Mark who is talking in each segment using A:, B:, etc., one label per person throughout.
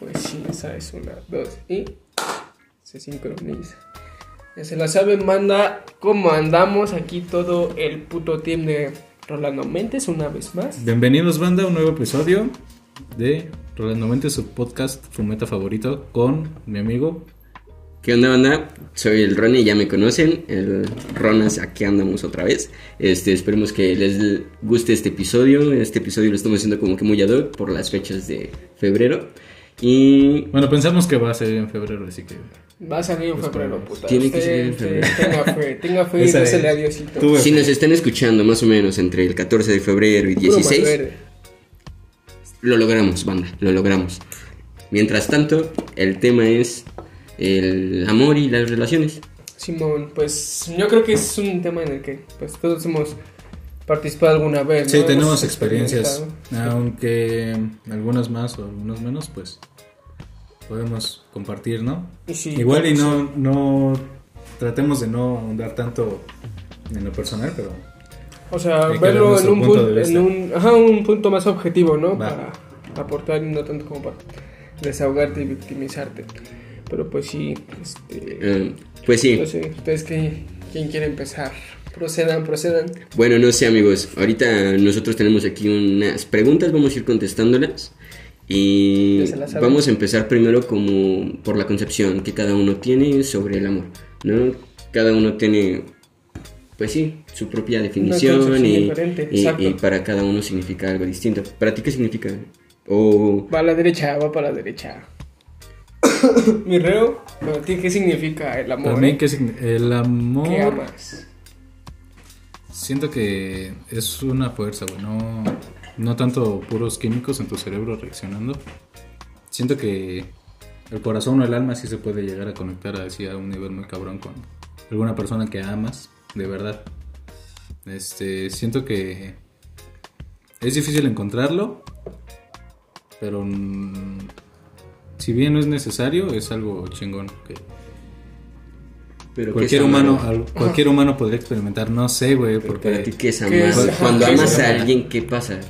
A: Pues sí, esa es una, dos y se sincroniza. Ya se la saben, manda cómo andamos aquí todo el puto team de Rolando Mentes una vez más.
B: Bienvenidos, banda, a un nuevo episodio de Rolando Mentes, su podcast fumeta favorito, con mi amigo.
C: ¿Qué onda, banda? Soy el Ronnie, ya me conocen. El Ronas, aquí andamos otra vez. Este, esperemos que les guste este episodio. Este episodio lo estamos haciendo como que muy ad hoc por las fechas de febrero. Y
B: Bueno, pensamos que va a ser en febrero, así que.
A: Va a salir en
B: Pues
A: febrero, puta.
C: tiene que ser en febrero.
A: Tenga fe, tenga fe y
B: es.
A: a Diosito.
C: Si nos están escuchando más o menos entre el 14 de febrero y
A: Puro
C: 16,
A: Malverde.
C: lo logramos, banda, lo logramos. Mientras tanto, el tema es el amor y las relaciones.
A: Simón, pues yo creo que es un tema en el que pues todos hemos participado alguna vez. ¿no?
B: Sí, tenemos
A: Hemos
B: experiencias, aunque algunas más o algunos menos, pues podemos compartir, ¿no?
A: Sí,
B: Igual y no, no tratemos de no ahondar tanto en lo personal, pero
A: O sea, verlo en un,
B: punto
A: en un, ajá, un punto más objetivo, ¿no?
B: Va.
A: Para aportar y no tanto como para desahogarte y victimizarte. Pero pues sí, este,
C: Eh, pues sí,
A: no sé, ustedes qué, quién quiere empezar. Procedan, procedan.
C: Bueno, no sé amigos, ahorita nosotros tenemos aquí unas preguntas, vamos a ir contestándolas y vamos a empezar primero como por la concepción que cada uno tiene sobre el amor, ¿no? Cada uno tiene, pues sí, su propia definición y, para cada uno significa algo distinto. ¿Para ti qué significa? O
A: Va a la derecha, va para la derecha. Mi reo, ¿para ti qué significa el amor? eh?
B: que signi- el amor
A: ¿Qué amas?
B: siento que es una fuerza, güey, no, tanto puros químicos en tu cerebro reaccionando. Siento que el corazón o el alma sí se puede llegar a conectar así a un nivel muy cabrón con alguna persona que amas, de verdad. Este, siento que es difícil encontrarlo, pero si bien no es necesario, es algo chingón
C: pero ¿qué
B: cualquier
C: amar?
B: humano, al- cualquier humano podría experimentar. No sé, güey,
C: Pero
B: porque
C: para ti qué es
A: ¿Qué
C: amar?
A: es-
C: Cuando-
A: es
C: amas a alguien, ¿qué pasa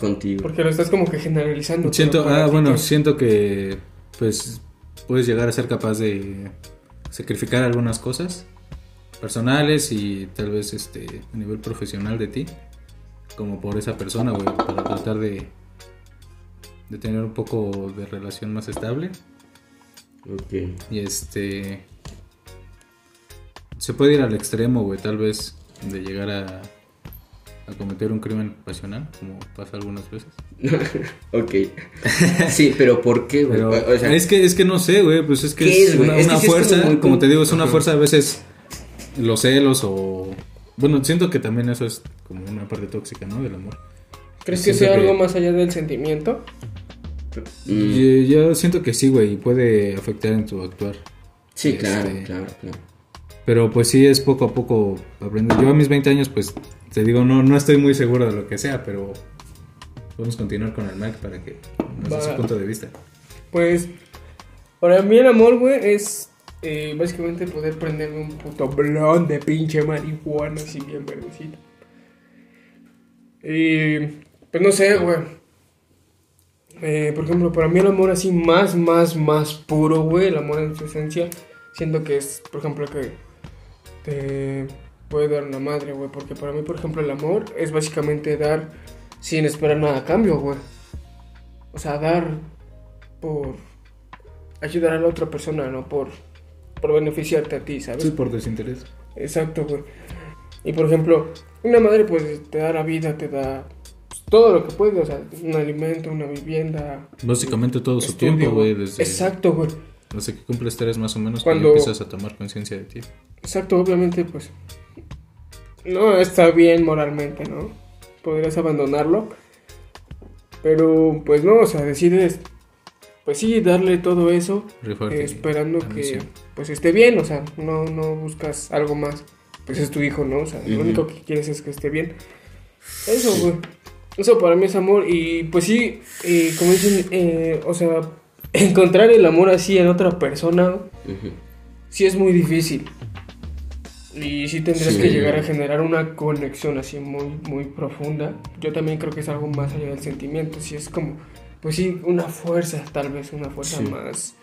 C: contigo?
A: Porque lo estás como que generalizando.
B: Siento, ah, bueno, siento que pues puedes llegar a ser capaz de sacrificar algunas cosas personales y tal vez este a nivel profesional de ti, como por esa persona, güey, para tratar de de tener un poco de relación más estable
C: Ok.
B: y este se puede ir al extremo, güey, tal vez de llegar a a cometer un crimen pasional, como pasa algunas veces.
C: Ok. Sí, pero ¿por qué, güey?
B: Pero
C: O sea,
B: es que es que no sé, güey, pues es que
C: ¿Qué
B: es, una,
C: Es que
B: una
C: sí es como
B: fuerza,
C: muy
B: como, te digo, es una
C: Ajá.
B: fuerza a veces los celos o bueno, siento que también eso es como una parte tóxica, ¿no? Del amor.
A: ¿Crees que sea
B: que-
A: algo más allá del sentimiento?
C: mm,
B: yo siento que sí, güey, y puede afectar en tu actuar.
C: sí, claro,
B: este-
C: claro, claro.
B: Pero pues sí es poco a poco aprender. Yo a mis 20 años pues te digo, no no estoy muy seguro de lo que sea, pero podemos continuar con el Mike para que nos dé su punto de vista.
A: Pues, para mí el amor, güey, es eh, básicamente poder prenderme un puto blon de pinche marihuana así bien verdecito. Y, pues no sé, güey. Eh, por ejemplo, para mí el amor así más, más, más puro, güey, el amor en su esencia, siento que es, por ejemplo, que te puede dar una madre, güey, porque para mí, por ejemplo, el amor es básicamente dar sin esperar nada a cambio, güey. O sea, dar por ayudar a la otra persona, no por, por beneficiarte a ti, ¿sabes?
B: Sí, por desinterés.
A: Exacto, güey. Y por ejemplo, una madre pues te da la vida, te da pues, todo lo que puede, o sea, un alimento, una vivienda.
B: Básicamente todo su
A: estudio,
B: tiempo, güey, desde
A: Exacto, güey.
B: desde que cumples tres más o menos
A: Cuando-
B: cuando empiezas a tomar conciencia de ti.
A: Exacto, obviamente pues no está bien moralmente, ¿no? Podrías abandonarlo. Pero pues no, o sea, decides pues sí darle todo eso eh, esperando que
B: misión.
A: pues esté bien, o sea, no, no buscas algo más. Pues es tu hijo, ¿no? O sea, lo único que quieres es que esté bien. Eso, güey. Eso para mí es amor. Y pues sí, eh, como dicen, eh, o sea, encontrar el amor así en otra persona, sí es muy difícil. Y sí tendrías
C: Sí.
A: que llegar a generar una conexión así muy, muy profunda. Yo también creo que es algo más allá del sentimiento. Sí es como pues sí, una fuerza, tal vez, una fuerza
C: Sí.
A: más.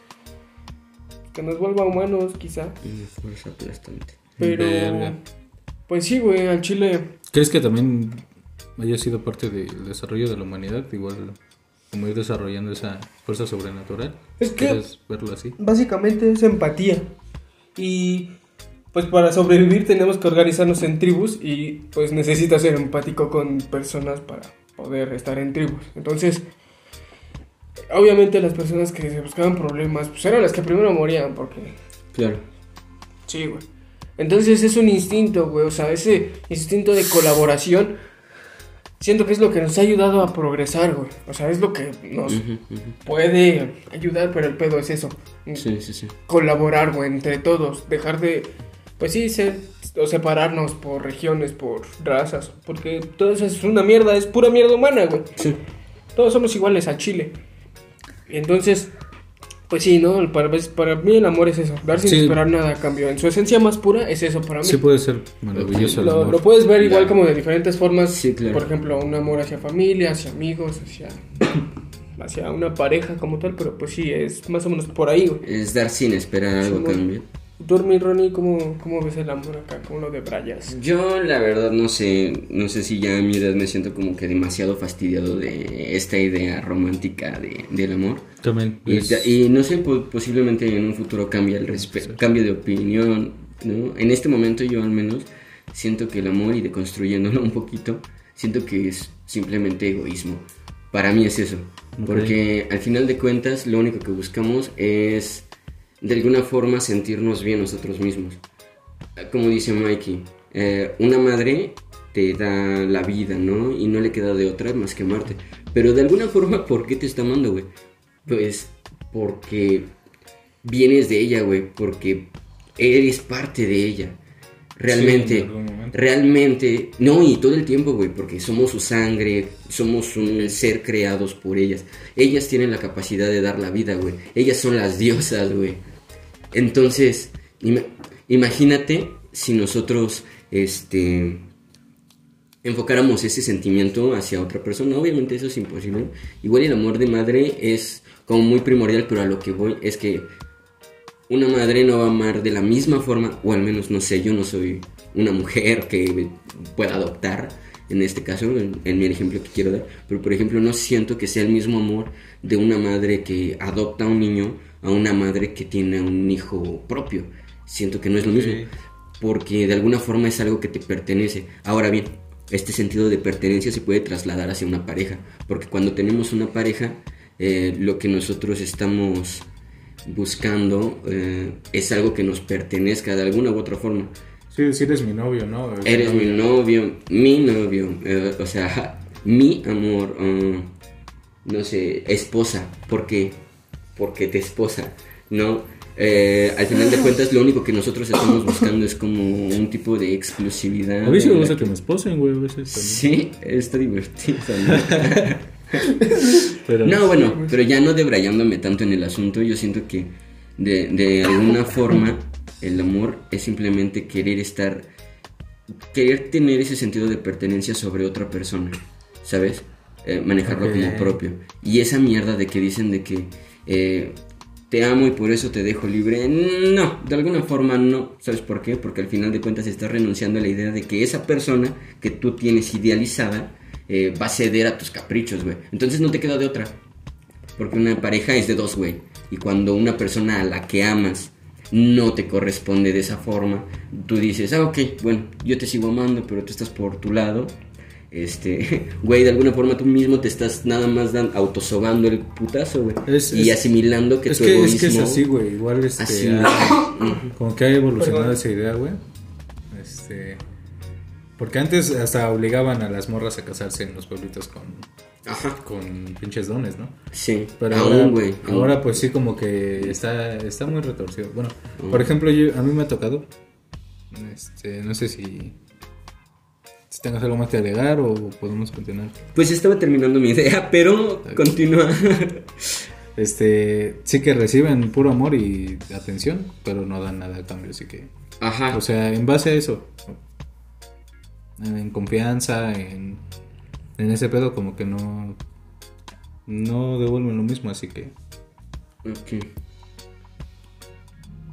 A: Que nos vuelva humanos, quizá.
C: Una fuerza aplastante.
A: Pero.
B: Verga.
A: Pues sí, güey, al chile.
B: ¿Crees que también haya sido parte del desarrollo de la humanidad? Igual como ir desarrollando esa fuerza sobrenatural.
A: Es que-
B: ¿Quieres verlo así?
A: Básicamente es empatía. Y. Pues para sobrevivir tenemos que organizarnos en tribus y pues necesitas ser empático con personas para poder estar en tribus. Entonces, obviamente las personas que se buscaban problemas pues eran las que primero morían porque
C: Claro.
A: Sí, güey. Entonces es un instinto, güey. O sea, ese instinto de colaboración. Siento que es lo que nos ha ayudado a progresar, güey. O sea, es lo que nos puede ayudar, pero el pedo es eso.
C: Sí, sí, sí.
A: Colaborar, güey, entre todos. Dejar de, pues sí, ser o separarnos por regiones, por razas. Porque todo eso es una mierda, es pura mierda humana, güey.
C: Sí.
A: Todos somos iguales a Chile. Entonces, pues sí, ¿no? Para, para mí el amor es eso, dar sin
B: Sí.
A: esperar nada a cambio. En su esencia más pura es eso para mí.
B: Sí puede ser maravilloso el
A: lo,
B: amor.
A: lo puedes ver igual como de diferentes formas.
C: Sí, claro.
A: Por ejemplo, un amor hacia familia, hacia amigos, hacia, hacia una pareja como tal. Pero pues sí, es más o menos por ahí, güey.
C: Es dar sin esperar algo a cambio.
A: Mi Ronnie, ¿cómo, ¿cómo ves el amor acá? ¿Cómo lo debrayas?
C: Yo la verdad no sé, no sé si ya a mi edad me siento como que demasiado fastidiado de esta idea romántica de, del amor.
B: También.
C: Y,
B: es-
C: y no sé, po- posiblemente en un futuro cambie el respeto, cambie de opinión, ¿no? En este momento yo al menos siento que el amor y deconstruyéndolo un poquito, siento que es simplemente egoísmo. Para mí es eso, porque al final de cuentas lo único que buscamos es de alguna forma sentirnos bien nosotros mismos. Como dice Mikey, eh, una madre te da la vida, ¿no? Y no le queda de otra más que amarte. Pero de alguna forma, ¿por qué te está amando, güey? Pues porque vienes de ella, güey. Porque eres parte de ella. Realmente,
B: Sí,
C: realmente, no, y todo el tiempo, güey, porque somos su sangre, somos un ser creados por ellas. Ellas tienen la capacidad de dar la vida, güey. Ellas son las diosas, güey. Entonces, ima- imagínate si nosotros, este, enfocáramos ese sentimiento hacia otra persona. Obviamente eso es imposible. Igual el amor de madre es como muy primordial, pero a lo que voy es que una madre no va a amar de la misma forma, o al menos no sé, yo no soy una mujer que pueda adoptar, en este caso, en, el ejemplo que quiero dar, pero por ejemplo no siento que sea el mismo amor de una madre que adopta a un niño a una madre que tiene un hijo propio. Siento que no es lo mismo, porque de alguna forma es algo que te pertenece. Ahora bien, este sentido de pertenencia se puede trasladar hacia una pareja, porque cuando tenemos una pareja, eh, lo que nosotros estamos buscando eh, es algo que nos pertenezca de alguna u otra forma.
B: Sí, si eres mi novio, ¿no?
C: Eres mi novio, mi novio, eh, o sea, mi amor, no sé, esposa. ¿Por qué? Porque te esposa, ¿no? Eh, al final de cuentas, lo único que nosotros estamos buscando es como un tipo de exclusividad.
B: A mí sí me gusta que me esposen, güey, a veces
C: Sí, está divertido. ¿no?
B: Pero,
C: No, bueno, pero ya no debrayándome tanto en el asunto, yo siento que de, de alguna forma el amor es simplemente querer estar, querer tener ese sentido de pertenencia sobre otra persona, ¿sabes? Eh, manejarlo como propio. Y esa mierda de que dicen de que eh, te amo y por eso te dejo libre, no, de alguna forma no, ¿sabes por qué? Porque al final de cuentas estás renunciando a la idea de que esa persona que tú tienes idealizada eh, va a ceder a tus caprichos, güey. Entonces no te queda de otra. Porque una pareja es de dos, güey. Y cuando una persona a la que amas no te corresponde de esa forma, tú dices, ah, ok, bueno, yo te sigo amando, pero tú estás por tu lado. Este, güey, de alguna forma tú mismo te estás nada más dan, autosobando el putazo, güey.
B: Es-
C: y
B: es-
C: asimilando que
B: es
C: tu
B: que,
C: egoísmo...
B: es que es así, güey. Igual este,
C: Así.
B: ha- como que ha evolucionado
A: Perdón.
B: esa idea, güey. Este, porque antes hasta obligaban a las morras a casarse en los pueblitos con,
C: Ajá.
B: con pinches dones, ¿no?
C: Sí,
B: Pero
C: aún,
B: ahora,
C: güey. aún.
B: ahora pues sí como que está, está muy retorcido. Bueno, por ejemplo, yo, a mí me ha tocado, este, no sé si, si tengas algo más que agregar o podemos continuar.
C: Pues estaba terminando mi idea, pero continúa.
B: Este, sí que reciben puro amor y atención, pero no dan nada a cambio, así que,
C: Ajá.
B: o sea, en base a eso, en, en confianza, en, en ese pedo como que no, no devuelven lo mismo, así que...
C: Ok.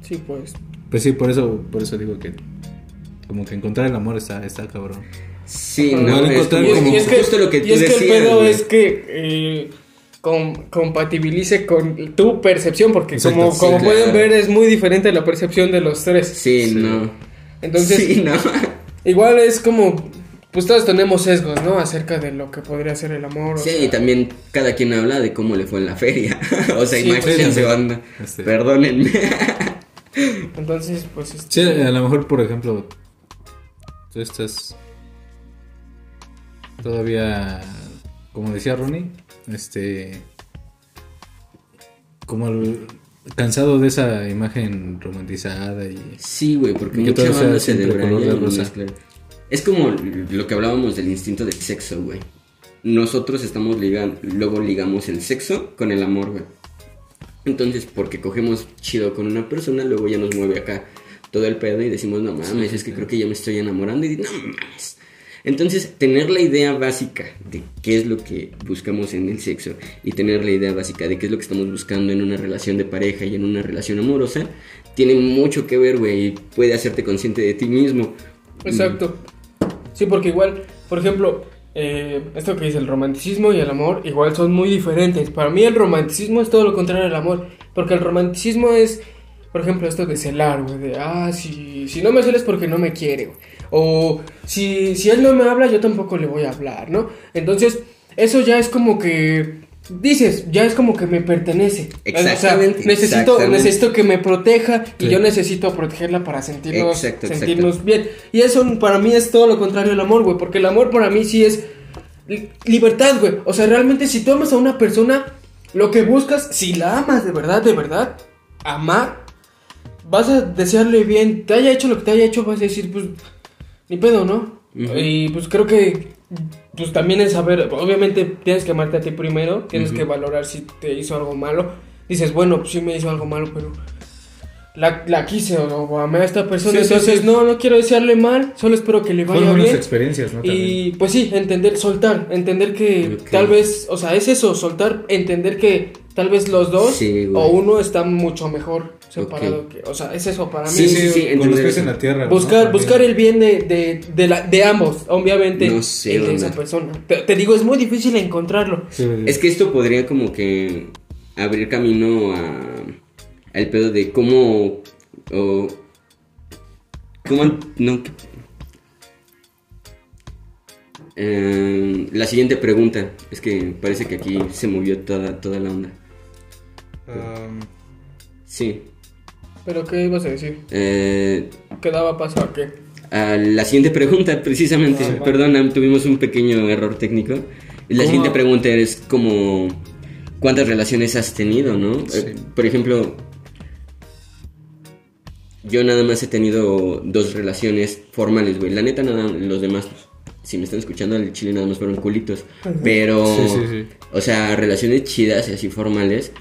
A: Sí, pues.
B: Pues sí, por eso, por eso digo que como que encontrar el amor está, está cabrón.
C: Sí, no,
B: No,
C: es,
B: encontrar
C: como-
B: como-
A: y es que,
C: justo lo que tú
A: y es que
C: decías.
A: el pedo
C: güey.
A: es que eh, com- compatibilice con tu percepción, porque
B: Exacto,
A: como,
B: sí,
A: como
C: claro.
A: pueden ver es muy diferente la percepción de los tres.
C: Sí,
B: Sí.
C: no.
A: Entonces,
C: sí, no.
A: igual es como, pues todos tenemos sesgos, ¿no? Acerca de lo que podría ser el amor. o
C: Sí,
A: sea,
C: y también cada quien habla de cómo le fue en la feria. o sea,
A: Sí,
C: imagínense,
B: pues,
C: banda.
B: Este-
C: Perdónenme.
A: Entonces, pues... este,
B: Sí, a lo mejor, por ejemplo, tú estás todavía, como decía Ronnie, este, como el- cansado de esa imagen romantizada y
C: Sí, güey, porque
B: que
C: mucha banda se
B: de.
C: Es como lo que hablábamos del instinto del sexo, güey. Nosotros estamos ligando, luego ligamos el sexo con el amor, güey. Entonces, porque cogemos chido con una persona, luego ya nos mueve acá todo el pedo y decimos, no mames, es que creo que ya me estoy enamorando y no mames. Entonces, tener la idea básica de qué es lo que buscamos en el sexo y tener la idea básica de qué es lo que estamos buscando en una relación de pareja y en una relación amorosa, tiene mucho que ver, güey, y puede hacerte consciente de ti mismo.
A: Exacto. Sí, porque igual, por ejemplo, eh, esto que dice el romanticismo y el amor, igual son muy diferentes. Para mí el romanticismo es todo lo contrario al amor, porque el romanticismo es, por ejemplo, esto de celar, güey, de, ah, si, si no me celes porque no me quiere, güey. O si, si él no me habla, yo tampoco le voy a hablar, ¿no? Entonces, eso ya es como que... Dices, ya es como que me pertenece.
C: Exactamente,
A: O sea, necesito,
C: exactamente.
A: necesito que me proteja y
B: Sí.
A: yo necesito protegerla para sentirnos,
C: Exacto, exacto.
A: sentirnos bien. Y eso para mí es todo lo contrario al amor, güey. Porque el amor para mí sí es li- libertad, güey. O sea, realmente si tú amas a una persona, lo que buscas, si la amas de verdad, de verdad, amar, vas a desearle bien. Te haya hecho lo que te haya hecho, vas a decir, pues, ni pedo, ¿no? Y pues creo que, pues también es saber, obviamente tienes que amarte a ti primero, tienes que valorar si te hizo algo malo. Dices, bueno, pues sí me hizo algo malo, pero la, la quise o, amé a esta persona,
B: Sí,
A: entonces
B: sí.
A: no, no quiero desearle mal, solo espero que le vaya
B: fueron buenas
A: bien.
B: experiencias, ¿no? También.
A: Y pues sí, entender, soltar, entender que tal vez, o sea, es eso, soltar, entender que tal vez los dos o uno está mucho mejor separado que, o sea, es eso para mí.
C: Sí, sí, sí,
B: con los
C: entender
B: pies en
C: eso.
B: la tierra. ¿no?
A: Buscar, buscar el bien de, de, de, la, de ambos, obviamente,
C: No sé,
A: el de esa persona. Te, te digo, es muy difícil encontrarlo.
B: Sí.
C: Es que esto podría como que abrir camino a al pedo de cómo o cómo no Eh, la siguiente pregunta es que parece que aquí se movió toda toda la onda.
B: Um,
C: Sí.
A: Pero, ¿qué ibas a decir?
C: Eh,
A: ¿Qué daba paso a qué?
C: a la siguiente pregunta, precisamente.
A: Ah.
C: Perdona, tuvimos un pequeño error técnico. La
B: ¿Cómo?
C: siguiente pregunta es como cuántas relaciones has tenido, ¿no?
B: Sí.
C: Eh, por ejemplo, yo nada más he tenido dos relaciones formales, güey. La neta, nada, los demás, si me están escuchando, el chile nada más fueron culitos. Pero,
B: Sí, sí, sí.
C: o sea, relaciones chidas y así formales,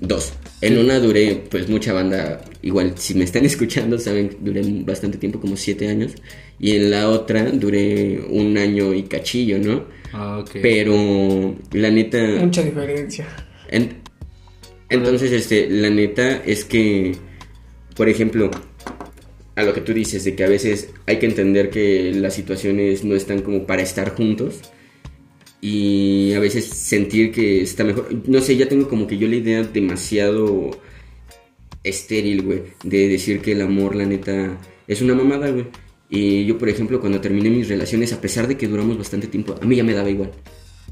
C: dos. En una duré, pues, mucha banda. Igual, si me están escuchando, saben, duré bastante tiempo, como siete años. Y en la otra duré un año y cachillo, ¿no?
B: ah, ok.
C: Pero, la neta.
A: Mucha diferencia.
C: En- entonces, este, la neta es que, por ejemplo, a lo que tú dices, de que a veces hay que entender que las situaciones no están como para estar juntos y a veces sentir que está mejor. No sé, ya tengo como que yo la idea demasiado estéril, güey, de decir que el amor, la neta, es una mamada, güey. Y yo, por ejemplo, cuando terminé mis relaciones, a pesar de que duramos bastante tiempo, a mí ya me daba igual.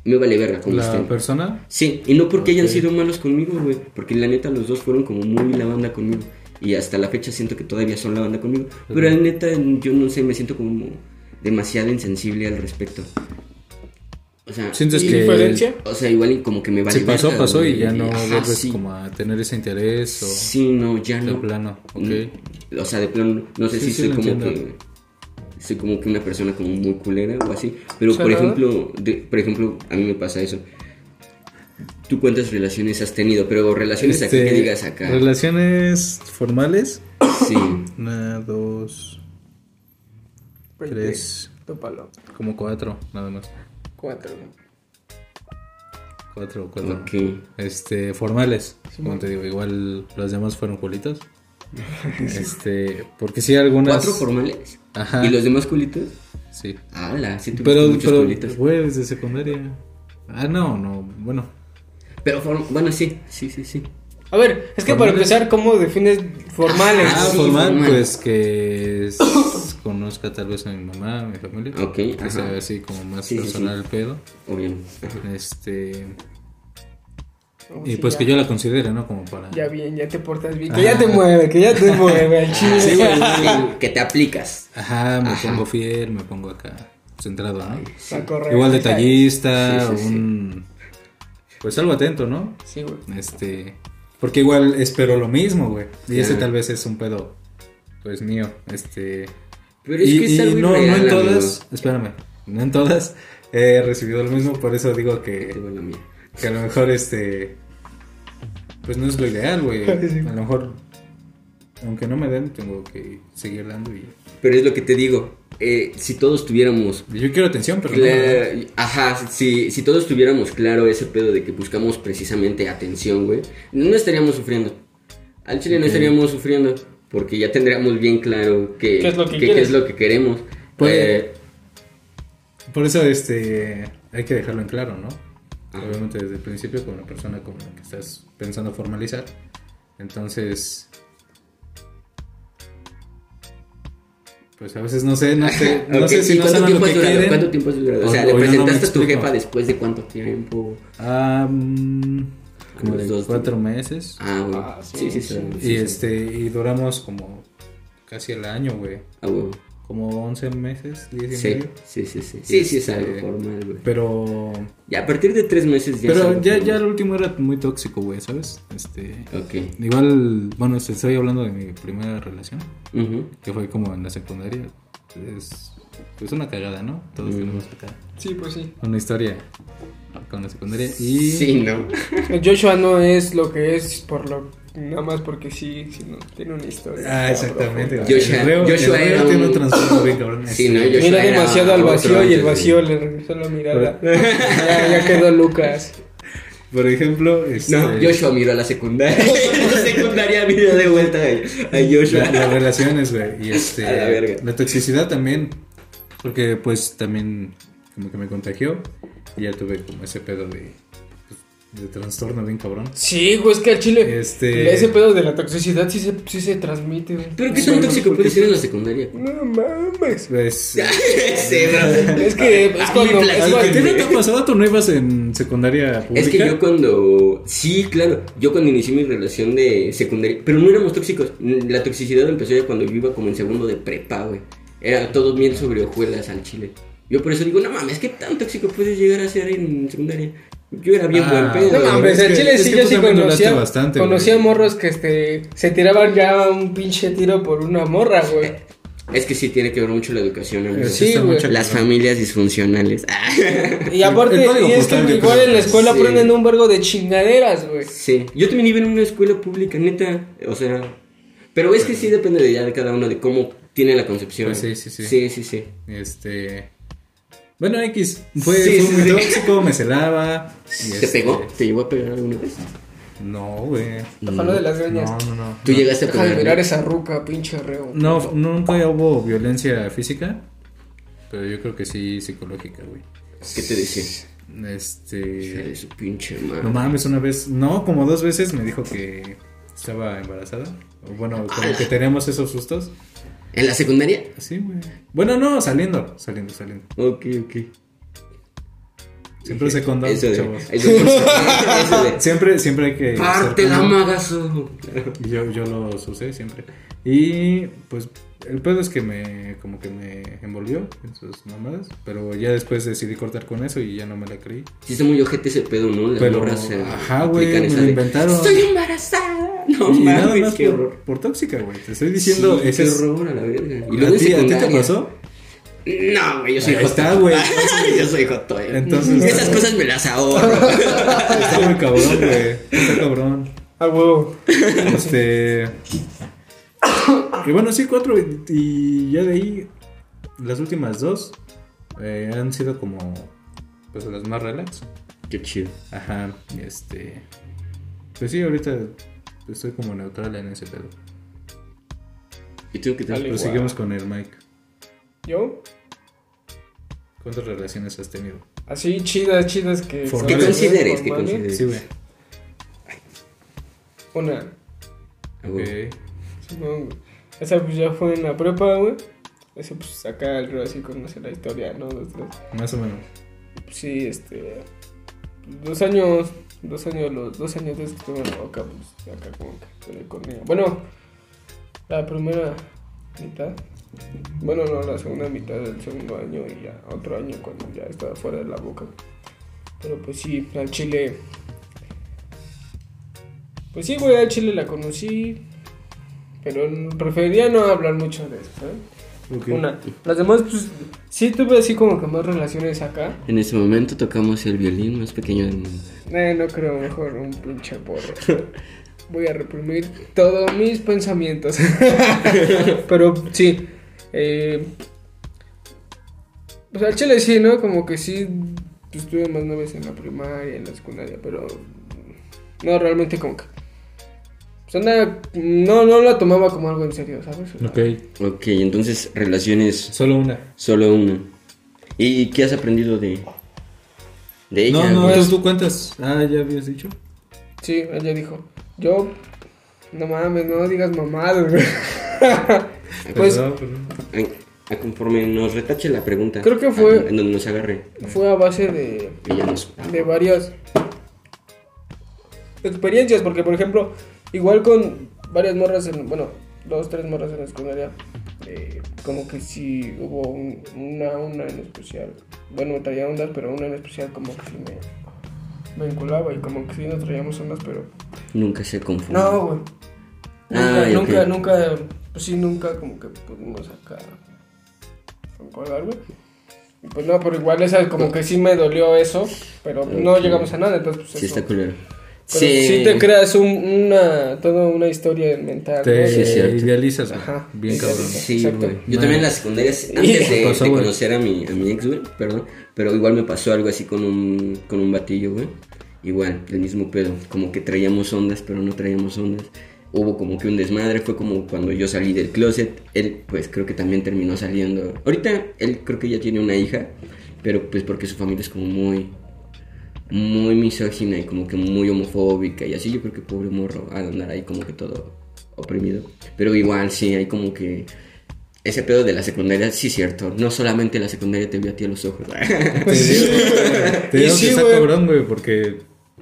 C: Me vale verga como
B: la
C: estén.
B: persona.
C: Sí, y no porque hayan
B: Ok.
C: sido malos conmigo, güey. Porque la neta los dos fueron como muy la banda conmigo. Y hasta la fecha siento que todavía son la banda conmigo. Pero la neta, yo no sé, me siento como demasiado insensible al respecto. O sea,
B: ¿Sientes
A: ¿Y
B: que
A: diferencia?
C: o sea, igual y como que me vale
B: si pasó, pasó y ya no
C: Ajá,
B: vuelves
C: sí.
B: como a tener ese interés o
C: Sí, no, ya
B: de
C: no.
B: plano? Ok.
C: Mm, O sea, de plano, no sé
B: Sí,
C: si
B: sí,
C: soy como
B: entiendo.
C: que soy como que una persona como muy culera o así, pero por
A: ¿Cerrada?
C: ejemplo, de- por ejemplo, a mí me pasa eso. ¿Tú cuántas relaciones has tenido? Pero relaciones aquí
B: Este,
C: que digas acá.
B: Relaciones formales.
C: Sí.
B: Una, dos, tres,
A: Tópalo.
B: como cuatro, nada más.
A: Cuatro.
B: Cuatro, cuatro.
C: Ok.
B: Este, formales. Como te digo, igual los demás fueron culitos. Este, porque sí algunas.
C: ¿Cuatro formales?
B: Ajá.
C: ¿Y los demás culitos?
B: Sí.
C: Ala, sí tuviste
B: Pero,
C: muchos
B: pero,
C: culitos.
B: güey, desde secundaria. Ah, no, no, bueno.
C: Pero, bueno, sí, sí, sí, sí.
A: A ver, es que para empezar, ¿cómo defines formales?
B: Ah,
C: sí,
B: formal,
C: formal.
B: pues que es- conozca tal vez a mi mamá, a mi familia.
C: Ok,
B: Que
C: ajá.
B: sea así como más
C: Sí, sí,
B: personal el pedo.
C: Obviamente. Ajá.
B: Este.
A: Oh,
B: Y
A: sí,
B: pues
A: ya.
B: que yo la considere, ¿no? Como para.
A: Ya bien, ya te portas bien. Que ya te mueve, que ya te mueve al chile.
C: Sí, que- que te aplicas.
B: Ajá, me
C: Ajá.
B: pongo fiel, me pongo acá centrado, ¿no?
A: Está correcto.
B: Igual detallista,
C: Sí, sí, sí.
B: un. Pues algo atento, ¿no?
A: Sí, güey.
B: Este. Porque igual espero lo mismo, güey. Y ese tal vez es un pedo, pues mío. Este.
C: Pero es
B: y,
C: que es algo
B: no, no
C: irreal,
B: en
C: amigo.
B: todas, espérame, no en todas he recibido lo mismo, por eso digo que, que a lo mejor este. Pues no es lo ideal, güey. A lo mejor, aunque no me den, tengo que seguir dando y.
C: Pero es lo que te digo. eh, si todos tuviéramos
B: Yo quiero atención, pero no
C: Ajá, si, si todos tuviéramos claro ese pedo de que buscamos precisamente atención, güey, no estaríamos sufriendo. Al chile no
B: Ok.
C: estaríamos sufriendo porque ya tendríamos bien claro que,
A: ¿Qué es lo que
C: qué
A: quieres?
C: es lo que queremos.
B: Pues-
C: Eh,
B: Por eso este hay que dejarlo en claro, ¿no?
C: Ajá.
B: Obviamente desde el principio con una persona con la que estás pensando formalizar. Entonces pues a veces no sé, no sé, no
C: ok,
B: sé si
C: ¿y
B: no
C: cuánto
B: saben lo
C: tiempo
B: que
C: has durado?
B: quieren.
C: ¿Cuánto tiempo has durado? O
B: O-
C: sea, ¿le
B: yo no
C: presentaste a tu jefa después de cuánto tiempo?
B: Ah, mm, como de
C: dos,
B: cuatro meses.
C: Ah, güey.
A: Ah, sí,
C: sí, sí,
A: sí.
C: sí. sí,
B: y
C: sí.
B: este y duramos como casi el año, güey.
C: Ah, güey.
B: Como 11 meses, 10 y
C: Sí,
B: medio.
C: sí, sí, sí. Sí, sí es
B: Este,
C: algo formal, güey.
B: Pero
C: Ya a partir de tres meses ya
B: pero ya ya el último era muy tóxico, güey, ¿sabes? Este
C: Ok.
B: Igual, bueno, estoy hablando de mi primera relación, que fue como en la secundaria. Es pues una cagada, ¿no? Todos
C: Mm.
B: tenemos acá
A: Sí, pues sí.
B: una historia con la secundaria. Y
C: Sí, no.
A: Joshua no es lo que es por lo nada más porque sí, sino tiene una historia.
B: Ah, exactamente.
C: Joshua- Joshua era
B: tiene
C: un-
B: trastorno bien cabrón.
C: Sí,
B: este,
C: no, Joshua
A: Mira demasiado al
C: otro
A: vacío y el vacío le regresó la mirada. ya, ya quedó Lucas.
B: Por ejemplo, este,
C: No, Joshua miró a la secundaria. la secundaria miró de vuelta a, a Joshua.
B: la- las relaciones, güey. Y este,
C: A la verga.
B: la toxicidad también, porque pues también como que me contagió y ya tuve como ese pedo de, pues, de trastorno bien cabrón.
A: Sí, güey, es que al chile
B: Este-
A: ese pedo de la toxicidad sí se, sí se transmite. güey.
C: Pero qué tan tóxico puede ser en la secundaria.
A: No mames.
B: Pues,
C: sí, bro.
A: Es que es
C: A mí
A: cuando,
B: ¿Qué no te ha pasado? ¿Tú no ibas en secundaria pública?
C: Es que yo cuando. Sí, claro. Yo cuando inicié mi relación de secundaria. Pero no éramos tóxicos. La toxicidad empezó ya cuando yo iba como en segundo de prepa, güey. Era todo miel sobre hojuelas al chile. Yo por eso digo, no mames, ¿qué tan tóxico puedes llegar a ser en secundaria? Yo era bien
B: Ah,
C: buen pedo.
A: No mames,
B: que-
A: chile sí yo sí conocía,
B: bastante,
A: conocía
B: güey.
A: morros que este, se tiraban ya un pinche tiro por una morra, güey.
C: Es que sí tiene que ver mucho la educación.
A: Sí,
B: está
A: güey.
B: mucho
C: Las familias disfuncionales.
A: Y aparte,
B: el
A: y es que igual en la escuela
C: Sí.
A: aprenden un vergo de chingaderas, güey.
C: Sí, yo también iba en una escuela pública, neta, o sea, pero es que sí depende de ya de cada uno, de cómo tiene la concepción.
B: Pues sí, sí, sí.
C: Sí, sí, sí.
B: Este. Bueno, X. Fue,
C: Sí,
B: fue
C: sí,
B: muy
C: sí.
B: tóxico, me celaba. y
C: ¿Te
B: este,
C: pegó? ¿Te llevó a pegar alguna vez?
B: No, güey.
A: Ojalá de las greñas.
B: No, no, no.
C: Tú llegaste a
A: Deja de
C: pegar.
A: mirar esa ruca, pinche reo.
B: No, nunca hubo violencia física. Pero yo creo que sí psicológica, güey.
C: ¿Qué te decía?
B: Este.
C: su pinche madre.
B: No mames, una vez. No, como dos veces me dijo que estaba embarazada. Bueno, como que tenemos esos sustos.
C: ¿En la secundaria?
B: Así, güey. Bueno, no, saliendo, saliendo, saliendo.
C: Ok, ok.
B: Siempre se condón,
C: Eso de,
B: chavos.
C: eso de, eso de-
B: Siempre, siempre hay que.
C: Parte la magazo.
B: Yo, yo los usé siempre. Y pues el pedo es que me como que me envolvió en sus mamadas. Pero ya después decidí cortar con eso y ya no me la creí.
C: Sí está muy ojete ese pedo, ¿no? Las
B: Pero,
C: morras,
B: ajá, güey, me lo inventaron.
C: Estoy embarazada. No
B: y nada
C: mames,
B: más
C: qué
B: por,
C: horror.
B: por tóxica, güey. Te estoy diciendo,
C: Sí,
B: ese
C: qué
B: es-
C: horror a la verga. Y
B: ¿A ti, ¿A ti te pasó?
C: No, güey, yo soy
B: Ahí
C: joto.
B: está, güey.
C: yo soy joto. eh.
B: Entonces-
C: Esas cosas me las ahorro.
B: Está muy cabrón, güey. Está cabrón.
A: A huevo.
B: Este. Y bueno, sí, cuatro. y- Y ya de ahí, las últimas dos eh, han sido como. Pues las más relax.
C: Qué chido.
B: Ajá, este. Pues sí, ahorita estoy como neutral en ese pedo.
C: ¿Y tú qué tal?
A: Dale.
B: Pues con el Mike.
A: ¿Yo?
B: ¿Cuántas relaciones has tenido?
A: Así chidas, chidas que...
C: ¿Qué consideres? ¿Qué consideres?
B: Sí, güey.
A: Una.
C: Ah.
B: Ok.
A: Güey. Esa pues ya fue en la prepa, güey. Ese pues acá el así conoce la historia, ¿no? Dos.
B: Más o menos.
A: Pues, sí, este. Dos años. Dos años, los dos años desde que estuve en la boca, pues acá como que con ella. Bueno, la primera mitad. Bueno, no, la segunda mitad del segundo año y ya otro año cuando ya estaba fuera de la boca. Pero pues sí, al Chile. Pues sí, güey, al Chile la conocí. Pero preferiría no hablar mucho de eso, ¿sabes?
B: Ok.
A: Una. Las demás, pues sí tuve así como que más relaciones acá.
C: En ese momento tocamos el violín más pequeño del mundo.
A: Eh, no creo, mejor un pinche porro. Voy a reprimir todos mis pensamientos. Pero sí. Eh, pues al chile sí, ¿no? Como que sí. pues, Estuve más novias en la primaria, en la secundaria, pero. No, realmente como que. Pues anda, no, no la tomaba como algo en serio, ¿sabes? O sea,
B: Ok.
C: Ok, entonces relaciones
B: Solo una.
C: solo una. ¿Y qué has aprendido de, de ella?
B: No, no,
C: güey?
B: tú, cuentas. Ah, ya habías dicho.
A: Sí, ella dijo. Yo. No mames, no digas mamadas, güey. pues
B: Perdón, perdón.
C: A conforme nos retache la pregunta.
A: Creo que fue-
C: a- En donde nos agarre.
A: fue a base de.
C: Y ya nos.
A: de varias experiencias, porque por ejemplo, igual con varias morras, en, bueno, dos, tres morras en la secundaria, eh, como que sí hubo un- una, una en especial, bueno, traía ondas, pero una en especial como que sí me, me vinculaba y como que sí nos traíamos ondas, pero...
C: Nunca se confunde.
A: No, güey. Nunca,
C: Ay, ok.
A: nunca, nunca, pues sí, nunca como que pudimos acá concordar, güey. Pues no, pero igual esa como que sí me dolió eso, pero no llegamos a nada, entonces pues
C: Sí,
A: eso.
C: está culero.
A: Pero sí. te creas un- una, toda una historia mental.
B: Te
A: ¿no?
C: Sí, cierto.
B: idealizas.
A: Ajá.
B: Bien cabrón.
C: Sí, güey. Yo
B: Man.
C: también en la secundaria, antes de,
B: pasó,
C: de
B: güey?
C: conocer a mi, a mi ex, güey, perdón, pero igual me pasó algo así con un, con un batillo, güey. Igual, el mismo pedo, como que traíamos ondas, pero no traíamos ondas. Hubo como que un desmadre, fue como cuando yo salí del closet, él pues creo que también terminó saliendo. Ahorita él creo que ya tiene una hija, pero pues porque su familia es como muy, muy misógina y como que muy homofóbica y así, yo creo que pobre morro al andar ahí como que todo oprimido. Pero igual sí, hay como que ese pedo de la secundaria, sí cierto, no solamente la secundaria te vio a ti a los ojos.
B: Te digo, te digo
A: sí,
B: que está cabrón, güey, porque.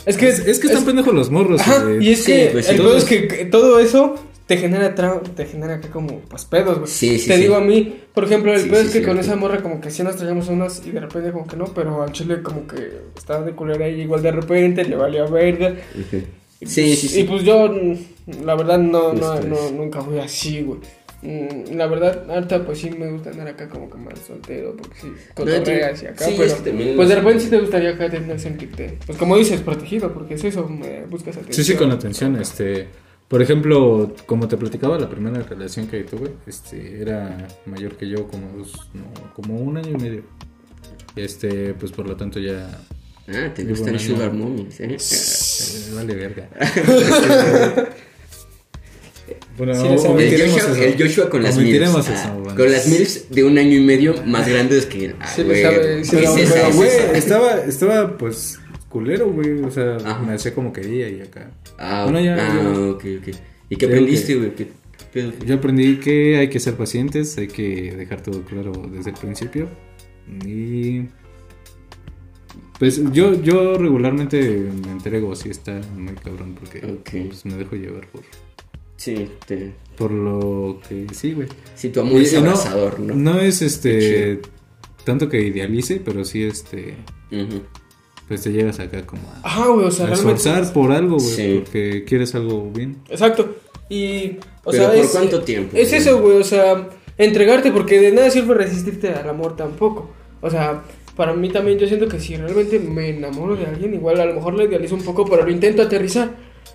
A: Es que,
B: Es, es que están pendejos los morros,
A: Ajá,
B: güey.
A: y es
C: Sí,
A: que
C: pues,
A: el
C: sí.
A: pedo es que todo eso te genera trau- te genera acá como pues pedos, güey.
C: Sí, sí,
A: Te
C: sí.
A: digo a mí, por ejemplo, el
C: Sí,
A: pedo
C: sí,
A: es que con esa morra como que sí nos traíamos unas y de repente como que no, pero al chile como que estaba de culera y igual de repente le valía verga.
C: Sí,
A: pues-
C: sí, sí.
A: Y pues yo, mm, la verdad, no, no, no, nunca fui así, güey. Mm, La verdad, ahorita pues sí me gusta andar acá como que más soltero, porque sí, cotorreas y acá,
C: sí,
A: pero pues de repente sí te gustaría acá tener sentirte, pues como dices, protegido, porque es eso, me buscas atención.
B: Sí, sí, con atención. Este, por ejemplo, como te platicaba, la primera relación que tuve, este, era mayor que yo, como dos, no, como un año y medio. Este, pues por lo tanto ya
C: Ah, te gustan sugar mommies, ¿eh?
B: eh, vale verga. bueno,
A: Sí.
C: El Joshua,
B: eso.
C: el Joshua con las milfs.
B: eso,
C: Ah,
B: bueno.
C: con las milfs de un año y medio más grandes que él. Ah,
A: Sí
C: güey,
A: sabe, sí
C: ¿qué
A: le
C: es esa?
B: Pero,
C: ¿Es
B: güey,
C: esa?
B: estaba, estaba, pues, culero, güey. O sea,
C: Ajá.
B: me hacía como quería y acá.
C: Ah,
B: Bueno, ya,
C: ah,
B: ya.
C: ok, ok. ¿Y qué aprendiste,
B: que-
C: güey? ¿Qué pedo?
B: Yo aprendí que hay que ser pacientes, hay que dejar todo claro desde el principio. Y. Pues yo, yo regularmente me entrego si está muy cabrón porque pues, me dejo llevar por,
C: Sí, te...
B: por lo que sí, güey.
C: sí, tu amor es
B: Y no-
C: abrazador, ¿no?
B: No es este tanto que idealice, pero sí este
C: Ujú.
B: Pues te llegas acá como a,
A: Ajá, güey, o sea,
B: a
A: realmente.
B: esforzar por algo, güey,
C: Sí.
B: porque quieres algo bien.
A: Exacto. Y, o
C: Pero
A: sea,
C: ¿por
A: es,
C: cuánto tiempo,
A: Es
C: güey?
A: eso, güey, o sea, entregarte, porque de nada sirve resistirte al amor tampoco. O sea, para mí también yo siento que si realmente me enamoro de alguien, igual a lo mejor le idealizo un poco, pero lo intento aterrizar.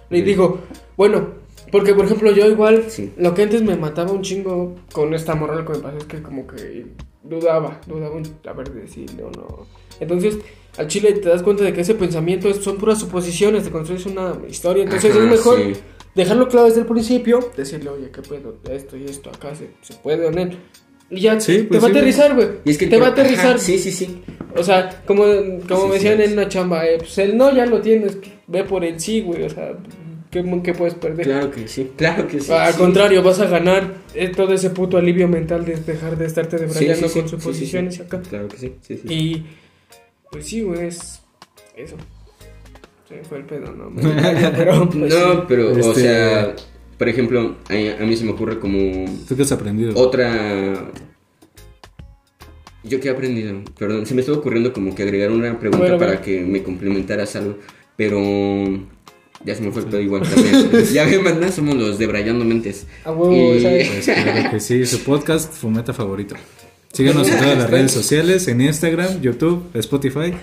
A: Le
C: Sí.
A: digo, bueno, Porque, por ejemplo, yo igual,
C: Sí.
A: lo que antes me mataba un chingo con esta morra, lo que me pasó es que como que dudaba, dudaba un- a ver decirle o no. Entonces, al chile te das cuenta de que ese pensamiento es- son puras suposiciones, te construyes una historia. Entonces
C: Ajá,
A: es mejor
C: sí.
A: dejarlo claro desde el principio, decirle, oye, ¿qué pedo? Esto y esto acá se, se puede o no. Y ya
B: Sí,
A: te
B: pues
A: va a
B: sí,
A: aterrizar, güey.
C: Es que
A: te va a aterrizar.
C: Ajá, sí, sí, sí.
A: O sea, como, como me decían en una chamba, eh, pues el no ya lo tienes, ve por el sí, güey. O sea, ¿qué, qué puedes perder?
C: Claro que sí. Claro que sí.
A: Al
C: sí.
A: contrario, vas a ganar eh, todo ese puto alivio mental de dejar de estarte debrayando
C: sí, sí,
A: con suposiciones acá.
C: Claro que sí. sí, sí.
A: Y pues sí, güey, es eso. Se me fue el pedo, ¿no? Pero, pues,
C: no, pero, o
B: Este-
C: sea, por ejemplo, a, a mí se me ocurre como
B: ¿Tú qué has aprendido?
C: otra... ¿Yo qué he aprendido? Perdón, se me estaba ocurriendo como que agregar una pregunta
A: Bueno,
C: para
A: bueno.
C: que me complementaras algo, pero ya se me fue el pedo igual también. ya ven, banda, somos los de Brayando Mentes.
A: A huevo,
C: Y-
A: ¿sabes?
B: Pues claro que sí, su podcast Fumeta favorito. Síganos en todas las redes sociales, en Instagram, YouTube, Spotify.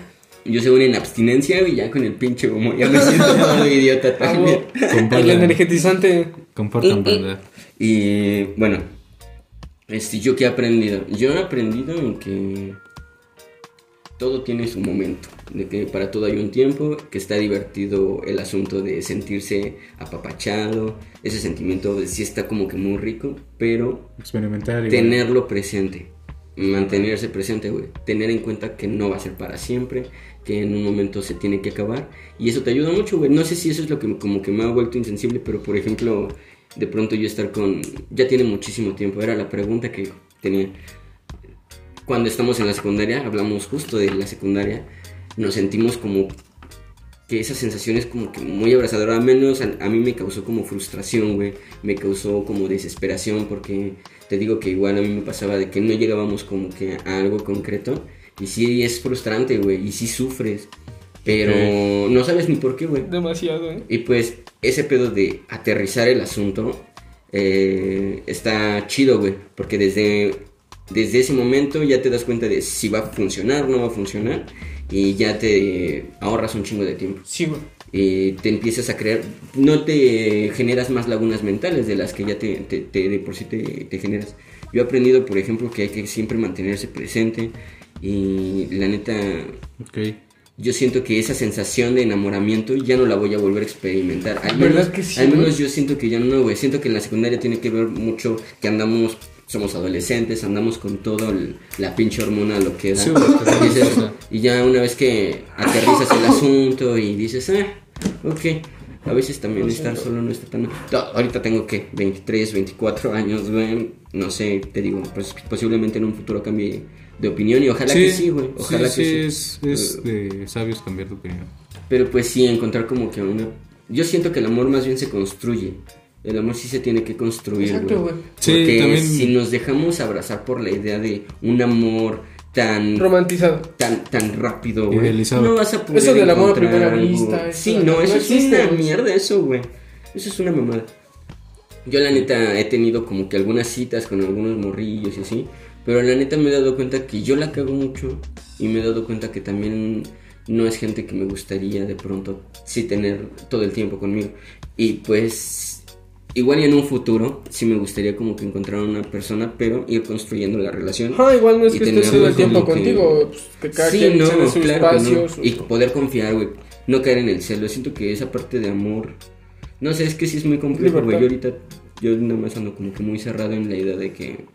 C: Yo según en abstinencia y ya con el pinche humo, ya me siento todo idiota
A: A
C: también.
A: El energetizante.
B: compartan, banda.
C: Y bueno, este, ¿yo qué he aprendido? Yo he aprendido en que todo tiene su momento, de que para todo hay un tiempo, que está divertido el asunto de sentirse apapachado, ese sentimiento sí está como que muy rico, pero
B: Experimentar y
C: tenerlo presente, mantenerse presente, güey, tener en cuenta que no va a ser para siempre, que en un momento se tiene que acabar y eso te ayuda mucho, güey. No sé si eso es lo que como que me ha vuelto insensible, pero por ejemplo, de pronto yo estar con ya tiene muchísimo tiempo, era la pregunta que tenía. Cuando estamos en la secundaria, hablamos justo de la secundaria, nos sentimos como que esa sensación es como que muy abrazadora, al menos a, a mí me causó como frustración, güey, me causó como desesperación porque te digo que igual a mí me pasaba de que no llegábamos como que a algo concreto y sí es frustrante, güey, y sí sufres, pero no sabes ni por qué, güey.
A: Demasiado, ¿eh?
C: Y pues ese pedo de aterrizar el asunto eh, está chido, güey. Porque desde, desde ese momento ya te das cuenta de si va a funcionar o no va a funcionar. Y ya te ahorras un chingo de tiempo.
A: Sí, güey.
C: Y te empiezas a crear, no te generas más lagunas mentales de las que ya te, te- te- de por sí te, te generas. Yo he aprendido, por ejemplo, que hay que siempre mantenerse presente. Y la neta,
B: Ok.
C: yo siento que esa sensación de enamoramiento ya no la voy a volver a experimentar. Al
A: ¿Verdad
C: menos,
A: que sí,
C: al menos yo siento que ya no, güey. Siento que en la secundaria tiene que ver mucho que andamos, somos adolescentes, andamos con todo el- la pinche hormona, lo que da.
B: Sí,
C: y, dices-
B: pasa.
C: y ya una vez que aterrizas el asunto y dices, ah, ok. A veces también estar solo no está tan... No, ahorita tengo que 23, 24 años, güey. No sé, te digo, pues posiblemente en un futuro cambie de opinión y ojalá que sí, güey. Ojalá
B: sí,
C: que
B: sí,
C: sí.
B: Es, es de sabios cambiar de opinión.
C: Pero pues sí, encontrar como que una... Yo siento que el amor más bien se construye. El amor sí se tiene que construir,
A: Exacto,
C: güey.
B: Sí,
C: Porque
B: también-
C: si nos dejamos abrazar por la idea de un amor tan...
A: Romantizado.
C: Tan, tan rápido, güey. No vas a poder
A: Eso del amor a primera
C: algo.
A: vista, eso
C: Sí, no, eso es
A: existe,
C: una mierda, eso, güey. Eso es una mamada. Yo la neta he tenido como que algunas citas con algunos morrillos y así. Pero la neta me he dado cuenta que yo la cago mucho. Y me he dado cuenta que también no es gente que me gustaría de pronto sí tener todo el tiempo conmigo. Y pues igual y en un futuro sí me gustaría como que encontrar una persona, pero ir construyendo la relación.
A: Ah, igual no es que esté
C: tenerlo
A: todo el tiempo
C: como que-
A: contigo, pues, que cada
C: Sí,
A: quien
C: no, claro no. Y poder confiar, güey. No caer en el celo. Siento que esa parte de amor. No sé, es que sí es muy complejo, güey. Yo ahorita. Yo nada más ando como que muy cerrado en la idea de que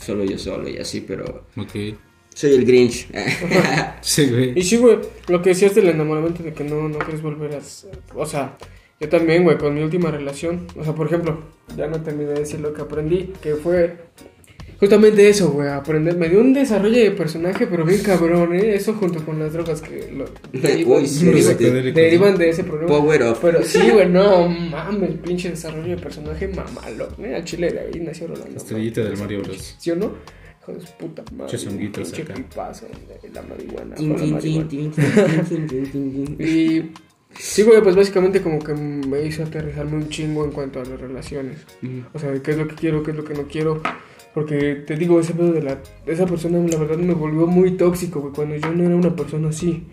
C: solo yo solo y así, pero.
B: Ok.
C: Soy el Grinch.
B: Sí, güey.
A: Y sí, güey, lo que decías del enamoramiento de que no, no quieres volver a... O sea, yo también, güey, con mi última relación. O sea, por ejemplo, ya no terminé de decir lo que aprendí, que fue justamente eso, güey, aprender. Me dio un desarrollo de personaje, pero bien cabrón, ¿eh? Eso junto con las drogas que lo derivan,
C: Uy, sí,
A: derivan-
B: sí.
A: derivan de ese problema.
C: Power up.
A: Pero sí, güey, no mames, pinche desarrollo de personaje mamalón, ¿eh? Al chile de ahí nació Rolando.
B: Estrellita del Mario Bros.
A: ¿Sí o no? Hijo de su puta madre.
B: Chesonguitos acá.
A: pipazo de la marihuana.
C: Tin,
A: con la
C: tin,
A: marihuana.
C: tin, tin, tin, tin, tin, tin.
A: Y sí, güey, pues básicamente como que me hizo aterrizarme un chingo en cuanto a las relaciones. O sea, qué es lo que quiero, qué es lo que no quiero. Porque te digo, ese pedo de la, esa persona, la verdad, me volvió muy tóxico, güey, cuando yo no era una persona así.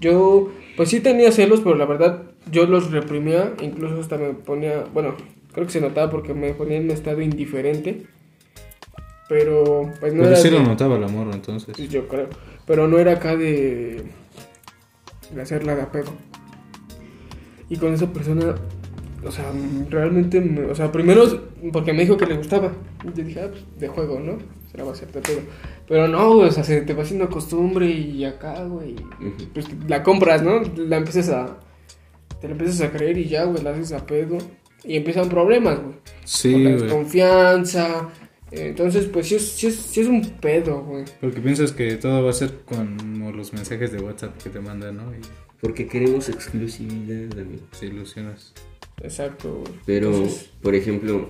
A: Yo, pues sí tenía celos, pero la verdad, yo los reprimía, incluso hasta me ponía, bueno, Creo que se notaba porque me ponía en un estado indiferente. Pero, pues no
B: Pero
A: era.
B: sí lo notaba el amor, entonces.
A: Sí, yo creo. Pero no era acá de. de hacerla de apego. Y con esa persona. O sea, realmente. me- o sea, primero porque me dijo que le gustaba. Yo dije, ah, pues de juego, ¿no? Se la va a hacer de pedo. Pero no, o sea, se te va haciendo costumbre y acá, güey. Pues la compras, ¿no? La empiezas a. Te la empiezas a creer y ya, güey, la haces a pedo. Y empiezan problemas, güey.
B: Sí,
A: Con la desconfianza. Entonces, pues sí es, sí es, sí es un pedo, güey.
B: Porque piensas que todo va a ser como los mensajes de WhatsApp que te mandan, ¿no? Y
C: Porque queremos exclusividad, amigo.
B: te ilusionas.
A: Exacto, güey.
C: Pero,
A: Entonces,
C: por ejemplo,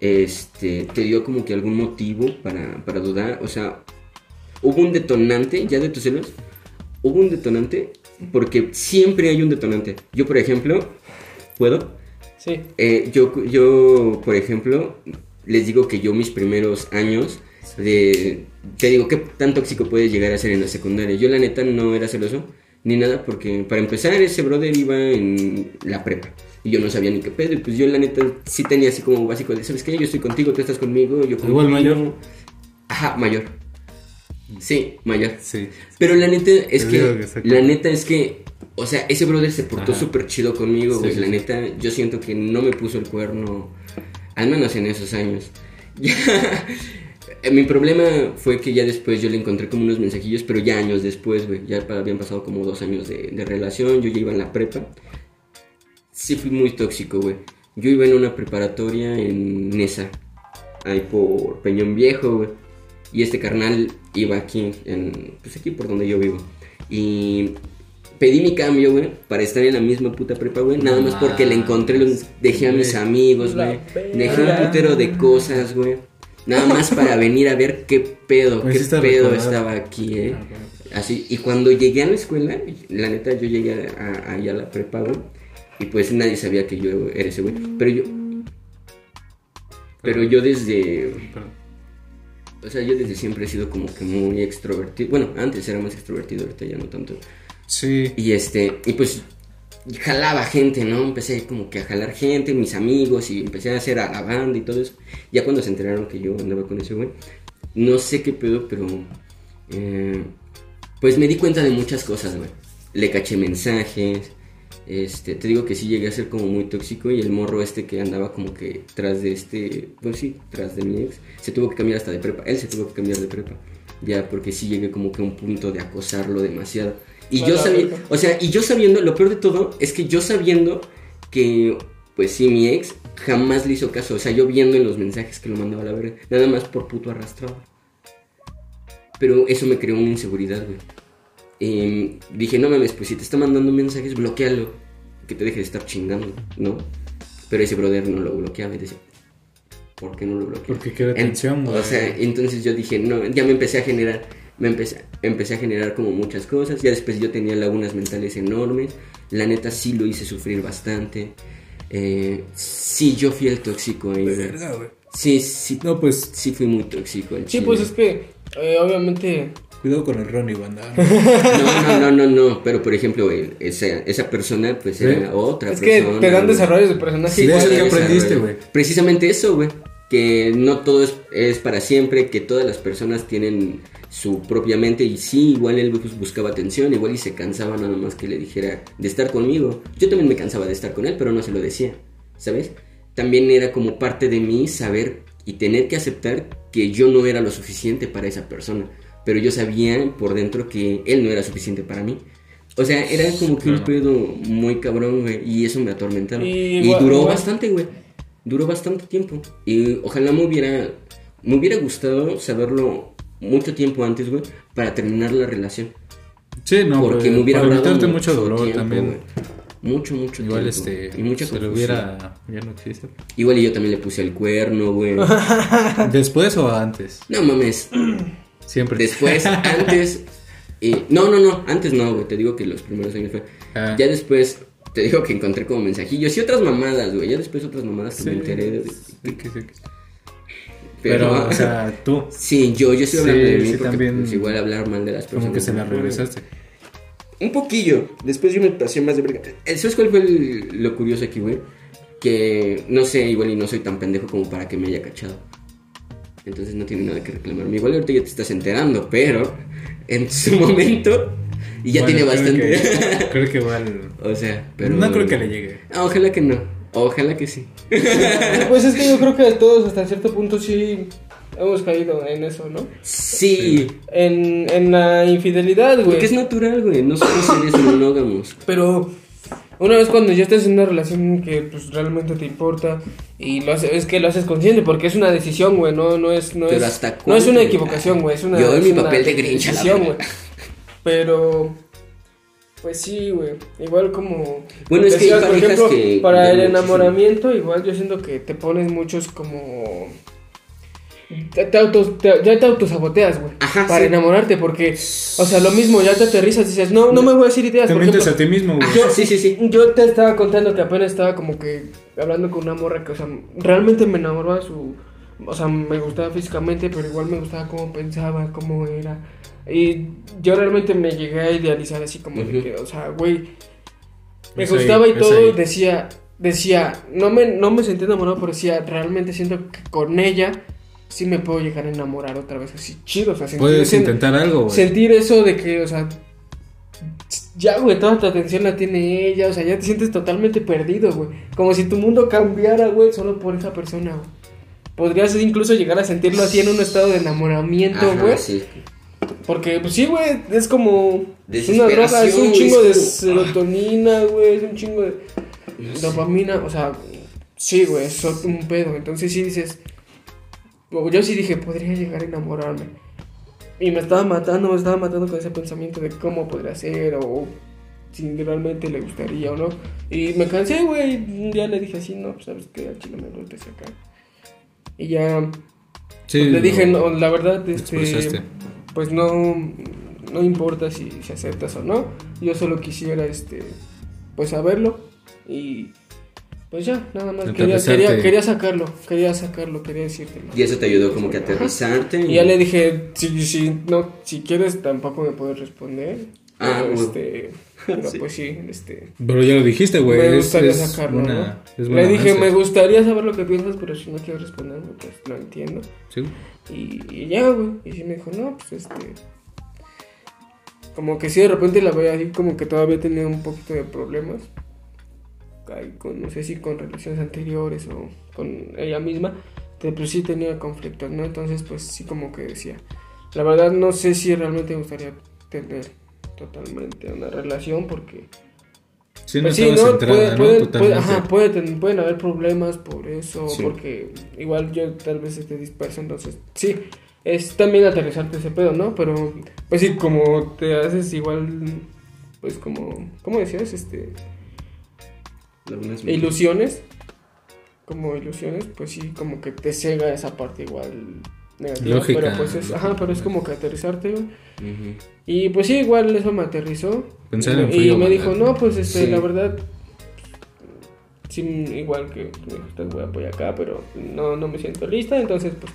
C: este, ¿te dio como que algún motivo para, para dudar? O sea, ¿hubo un detonante ya de tus celos? ¿Hubo un detonante? Porque siempre hay un detonante. Yo, por ejemplo, ¿puedo?
A: sí.
C: Eh, yo, yo, por ejemplo, les digo que yo mis primeros años de... Te digo, ¿qué tan tóxico puedes llegar a ser en la secundaria? Yo la neta no era celoso ni nada porque para empezar ese brother iba en la prepa y yo no sabía ni qué pedo y pues yo la neta sí tenía así como básico de, ¿sabes qué? Yo estoy contigo, tú estás conmigo, yo contigo.
B: Igual mayor.
C: Ajá, mayor. Sí, mayor.
B: Sí.
C: Pero la neta es que, la neta es que, o sea, ese brother se portó súper chido conmigo,
B: Sí, sí,
C: la neta, yo siento que no me puso el cuerno, al menos en esos años. Eh, mi problema fue que ya después yo le encontré como unos mensajillos, pero ya años después, güey. Ya habían pasado como dos años de, de relación, yo ya iba en la prepa. Sí fui muy tóxico, güey. Yo iba en una preparatoria en Nesa, ahí por Peñón Viejo, güey. Y este carnal iba aquí, en, pues aquí por donde yo vivo. Y pedí mi cambio, güey, para estar en la misma puta prepa, güey. Nada más porque le encontré, los, dejé a mis amigos, güey. Dejé un putero de cosas, güey. Nada más para venir a ver qué pedo, qué pedo estaba aquí, eh.
B: Ah.
C: Así, y cuando llegué a la escuela, la neta, yo llegué a, a- ahí a la prepa, güey. Y pues nadie sabía que yo era ese güey. Pero yo. Pero yo desde. O sea, yo desde siempre he sido como que muy extrovertido. Bueno, antes era más extrovertido, ahorita ya no tanto.
B: Sí.
C: Y este, y pues jalaba gente, ¿no? Empecé como que a jalar gente, mis amigos, y empecé a hacer a la banda y todo eso. Ya cuando se enteraron que yo andaba con ese güey, no sé qué pedo, pero eh, pues me di cuenta de muchas cosas, güey. Le caché mensajes. Este, te digo que sí llegué a ser como muy tóxico y el morro este que andaba como que tras de este, pues sí, tras de mi ex, se tuvo que cambiar hasta de prepa. Él se tuvo que cambiar de prepa. Ya, porque sí llegué como que a un punto de acosarlo demasiado. Y yo
A: verga.
C: o sea, y yo sabiendo, lo peor de todo es que yo sabiendo que, pues sí, mi ex jamás le hizo caso. O sea, yo viendo en los mensajes que lo mandaba a la verga, nada más por puto arrastrado. Pero eso me creó una inseguridad, güey. Em, dije, no mames, pues si te está mandando mensajes, bloquealo. Que te deje de estar chingando, ¿no? Pero ese brother no lo bloqueaba y decía, ¿por qué no lo bloquea?
B: Porque quiere atención, güey.
C: O sea, entonces yo dije, no, ya me empecé a generar, me empecé, empecé a generar como muchas cosas. Ya después yo tenía lagunas mentales enormes. La neta sí lo hice sufrir bastante. Eh, sí, yo fui el tóxico ahí. güey.
B: Verga, güey.
C: Sí, sí,
B: No, pues,
C: sí fui muy tóxico. al
A: Sí,
C: chile.
A: pues es que, eh, obviamente,
B: cuidado con el Ronnie, banda.
C: No, no, no, no, no. Pero por ejemplo, el- esa, esa persona, pues era otra
A: es que
C: persona.
A: te dan
C: güey.
A: desarrollos de personaje
B: Sí, eso que aprendiste, güey.
C: Precisamente eso, güey. Que no todo es, es para siempre, que todas las personas tienen su propia mente y sí, igual él pues, buscaba atención, igual y se cansaba nada más que le dijera de estar conmigo. Yo también me cansaba de estar con él, pero no se lo decía, ¿sabes? También era como parte de mí saber y tener que aceptar que yo no era lo suficiente para esa persona, pero yo sabía por dentro que él no era suficiente para mí. O sea, era como que un
B: Claro.
C: pedo muy cabrón, güey, y eso me atormentaba.
A: Y
C: duró
A: igual-
C: bastante, güey. Duró bastante tiempo. Y ojalá me hubiera, me hubiera gustado saberlo mucho tiempo antes, güey, para terminar la relación.
B: Sí, no,
C: porque me hubiera
B: para evitarte mucho dolor
C: tiempo,
B: también.
C: güey. Mucho, mucho
B: Igual
C: tiempo.
B: este,
C: Y mucha
B: se lo hubiera, ya no existe.
C: Igual y yo también le puse el cuerno, güey.
B: ¿Después o antes?
C: No mames.
B: Siempre.
C: Después, antes. y- no, no, no. Antes no, güey. Te digo que los primeros años fue.
B: Ah.
C: Ya después, te digo que encontré como mensajillos y otras mamadas, güey. Ya después otras mamadas que
B: Sí,
C: me enteré de.
B: sí, sí,
C: Pero,
B: Pero, o sea, tú,
C: sí, yo, yo estoy
B: Sí,
C: hablando de mí
B: sí,
C: porque
B: también-
C: pues, igual hablar mal de las personas.
B: como que se la regresaste.
C: Un poquillo. Después yo me pasé más de verga. Eh, ¿Sabes cuál fue el- lo curioso aquí, güey? que no sé, igual y no soy tan pendejo como para que me haya cachado. Entonces no tiene nada que reclamarme. Igual ahorita ya te estás enterando, pero en su momento y ya
B: Bueno,
C: tiene
B: creo
C: bastante.
B: que- Creo que igual.
C: o sea, pero
B: No creo que le llegue.
C: Ah, ojalá que no. Ojalá que sí.
A: Pues es que yo creo que todos hasta cierto punto sí hemos caído en eso, ¿no?
C: Sí.
A: En, en la infidelidad, güey.
C: Porque es natural, güey. No somos seres monógamos.
A: Pero una vez cuando ya estás en una relación que pues realmente te importa y lo haces, es que lo haces consciente porque es una decisión, güey, no, no es, no
C: Pero
A: es,
C: ¿hasta
A: no es una equivocación, güey, es una
C: Yo
A: es
C: mi
A: una
C: papel de Grinch,
A: decisión, güey. Pero pues sí, güey, igual como
C: Bueno, es que hay
A: por ejemplo,
C: que
A: para el
C: muchísimo.
A: enamoramiento igual yo siento que te pones muchos como te, te autos, te- ya te autosaboteas, güey,
C: Ajá,
A: para
C: sí.
A: enamorarte porque o sea, lo mismo, ya te aterrizas y dices, "No, no me voy a decir ideas",
B: Te
A: por
B: mientes a ti mismo, güey.
C: Sí, sí, sí.
A: yo te estaba contando que apenas estaba como que hablando con una morra que, o sea, realmente me enamoraba su... O sea, me gustaba físicamente, pero igual me gustaba cómo pensaba, cómo era. Y yo realmente me llegué a idealizar así como de que, o sea, güey, me
B: Es ahí,
A: gustaba y todo, y decía, decía, no me, no me sentí enamorado, pero decía, realmente siento que con ella sí me puedo llegar a enamorar otra vez así chido, o sea, sentir
B: Puedes intentar algo, güey.
A: sentir eso de que, o sea, ya, güey, toda tu atención la tiene ella, o sea, ya te sientes totalmente perdido, güey. Como si tu mundo cambiara, güey, solo por esa persona, güey. Podrías incluso llegar a sentirlo así en un estado de enamoramiento, güey.
C: sí.
A: Porque, pues sí, güey, es como una droga, es un chingo de serotonina, güey, es un chingo de dopamina, o sea, sí, güey, es un pedo. Entonces sí dices, yo sí dije, podría llegar a enamorarme. Y me estaba matando, me estaba matando con ese pensamiento de cómo podría ser o si realmente le gustaría o no. Y me cansé, güey. Un día le dije así, no, pues sabes que al chile me gusta acá. Y ya
B: Sí,
A: pues, le dije, no, la verdad, este, pues no, no importa si, si aceptas o no. Yo solo quisiera, este, pues saberlo y pues ya, nada más. Quería, quería, quería sacarlo, quería sacarlo, quería decírtelo.
C: Y eso te ayudó como que a aterrizarte.
A: Y ya le dije, si, si, no, si quieres tampoco me puedes responder.
C: Ah,
A: pero,
C: bueno.
A: este, pero
C: Sí.
A: pues sí, este,
B: Pero ya lo dijiste, güey.
A: me
B: es-
A: gustaría
B: es
A: sacarlo,
B: buena-
A: ¿no?
B: Es
A: Le dije, me gustaría saber lo que piensas, pero si no quieres responderme, pues lo entiendo.
B: Sí.
A: Y, y ya, güey. Y sí me dijo, no, pues este. Como que sí, de repente la veía así, como que todavía tenía un poquito de problemas. Con, no sé si con relaciones anteriores o con ella misma. Pero pues sí tenía conflictos, ¿no? Entonces, pues sí, como que decía. La verdad, no sé si realmente me gustaría tener totalmente una relación porque.
B: Sí, no
A: Pues sí, ¿no? Puede-
B: ¿no?
A: puede- ajá, puede ten- pueden haber problemas por eso,
C: Sí.
A: porque igual yo tal vez esté disperso, entonces sí, es también aterrizarte ese pedo, ¿no? Pero, pues sí, como te haces igual, pues como, ¿cómo decías? Este, ilusiones, como ilusiones, pues sí, como que te cega esa parte igual negativa,
B: Lógica,
A: pero pues es, ajá, pero es como que aterrizarte.
C: Ujú.
A: Y pues sí, igual eso me aterrizó.
B: Pensar
A: y,
B: en
A: me-
B: frío,
A: y me
B: ¿verdad?
A: dijo, no, pues este,
C: Sí.
A: la verdad, sí, igual que me dijiste, voy a apoyar acá, pero no, no me siento lista, entonces pues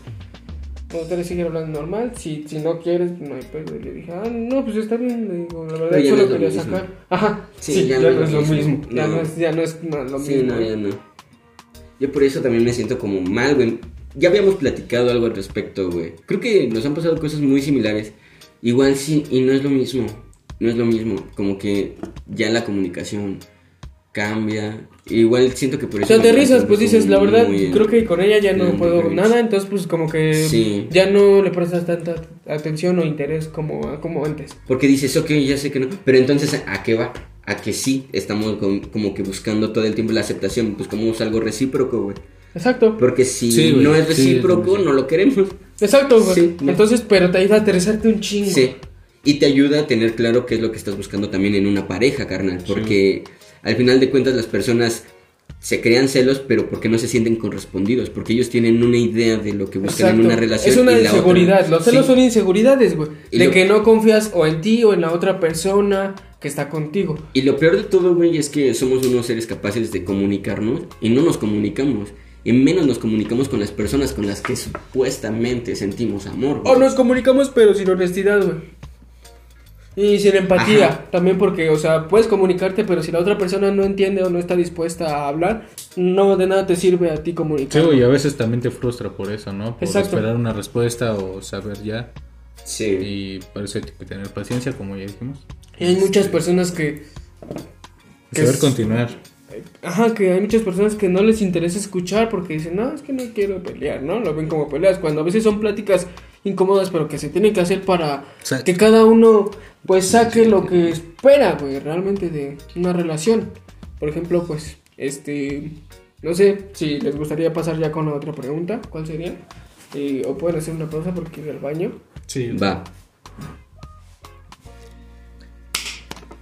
A: gustaría seguir hablando normal. Si, si no quieres, no hay pedo. Y le dije, ah, no, pues está bien. Le digo, la verdad,
C: es lo
A: quería sacar. Ajá,
C: Sí,
A: sí,
C: ya
A: ya,
C: no
A: no es lo mismo. Ya
C: No.
A: no es, ya no es no, lo
C: Sí,
A: mismo.
C: no, ya no. Yo por eso también me siento como mal, güey. Ya habíamos platicado algo al respecto, güey. Creo que nos han pasado cosas muy similares. Igual sí, y no es lo mismo. No es lo mismo. Como que ya la comunicación cambia. Igual siento que por eso...
A: Te aterrizas, pues dices, la verdad,
C: muy-
A: creo que con ella ya no puedo nada, entonces pues como que
C: Sí.
A: ya no le prestas tanta atención o interés como, como antes.
C: Porque dices, ok, ya sé que no. Pero entonces, ¿a qué va? A que sí, estamos con- como que buscando todo el tiempo la aceptación. Pues como es algo recíproco, güey.
A: Exacto.
C: Porque si
B: Sí,
C: no es
B: sí,
C: recíproco,
B: mismo.
C: no lo queremos.
A: Exacto, güey.
C: Sí, no.
A: Entonces, pero te ayuda a aterrizarte un chingo.
C: Sí. Y te ayuda a tener claro qué es lo que estás buscando también en una pareja, carnal. Porque al final de cuentas las personas se crean celos, pero porque no se sienten correspondidos. Porque ellos tienen una idea de lo que buscan
A: Exacto.
C: en una relación.
A: Es una
C: y la
A: inseguridad. Los celos
C: Sí.
A: son inseguridades, güey. De
C: lo-
A: que no confías o en ti o en la otra persona que está contigo.
C: Y lo peor de todo, güey, es que somos unos seres capaces de comunicarnos y no nos comunicamos. Y menos nos comunicamos con las personas con las que supuestamente sentimos amor. güey.
A: O nos comunicamos, pero sin honestidad, güey. Y sin empatía,
C: Ajá.
A: también porque, o sea, puedes comunicarte, pero si la otra persona no entiende o no está dispuesta a hablar, no de nada te sirve a ti
B: Sí,
A: comunicar.
B: güey, y a veces también te frustra por eso, ¿no? Por
A: Exacto.
B: esperar una respuesta o saber ya.
C: Sí.
B: Y por eso hay que tener paciencia, como ya dijimos.
A: Y hay muchas personas que, Que
B: Saber
A: es-
B: continuar.
A: ajá, que hay muchas personas que no les interesa escuchar porque dicen, no, es que no quiero pelear, ¿no? Lo ven como peleas, cuando a veces son pláticas incómodas, pero que se tienen que hacer para que cada uno, pues, saque lo que espera, güey, realmente de una relación. Por ejemplo, pues, este, no sé si les gustaría pasar ya con la otra pregunta, ¿cuál sería? Eh, o pueden hacer una pausa porque ir al baño.
B: Sí,
C: Va.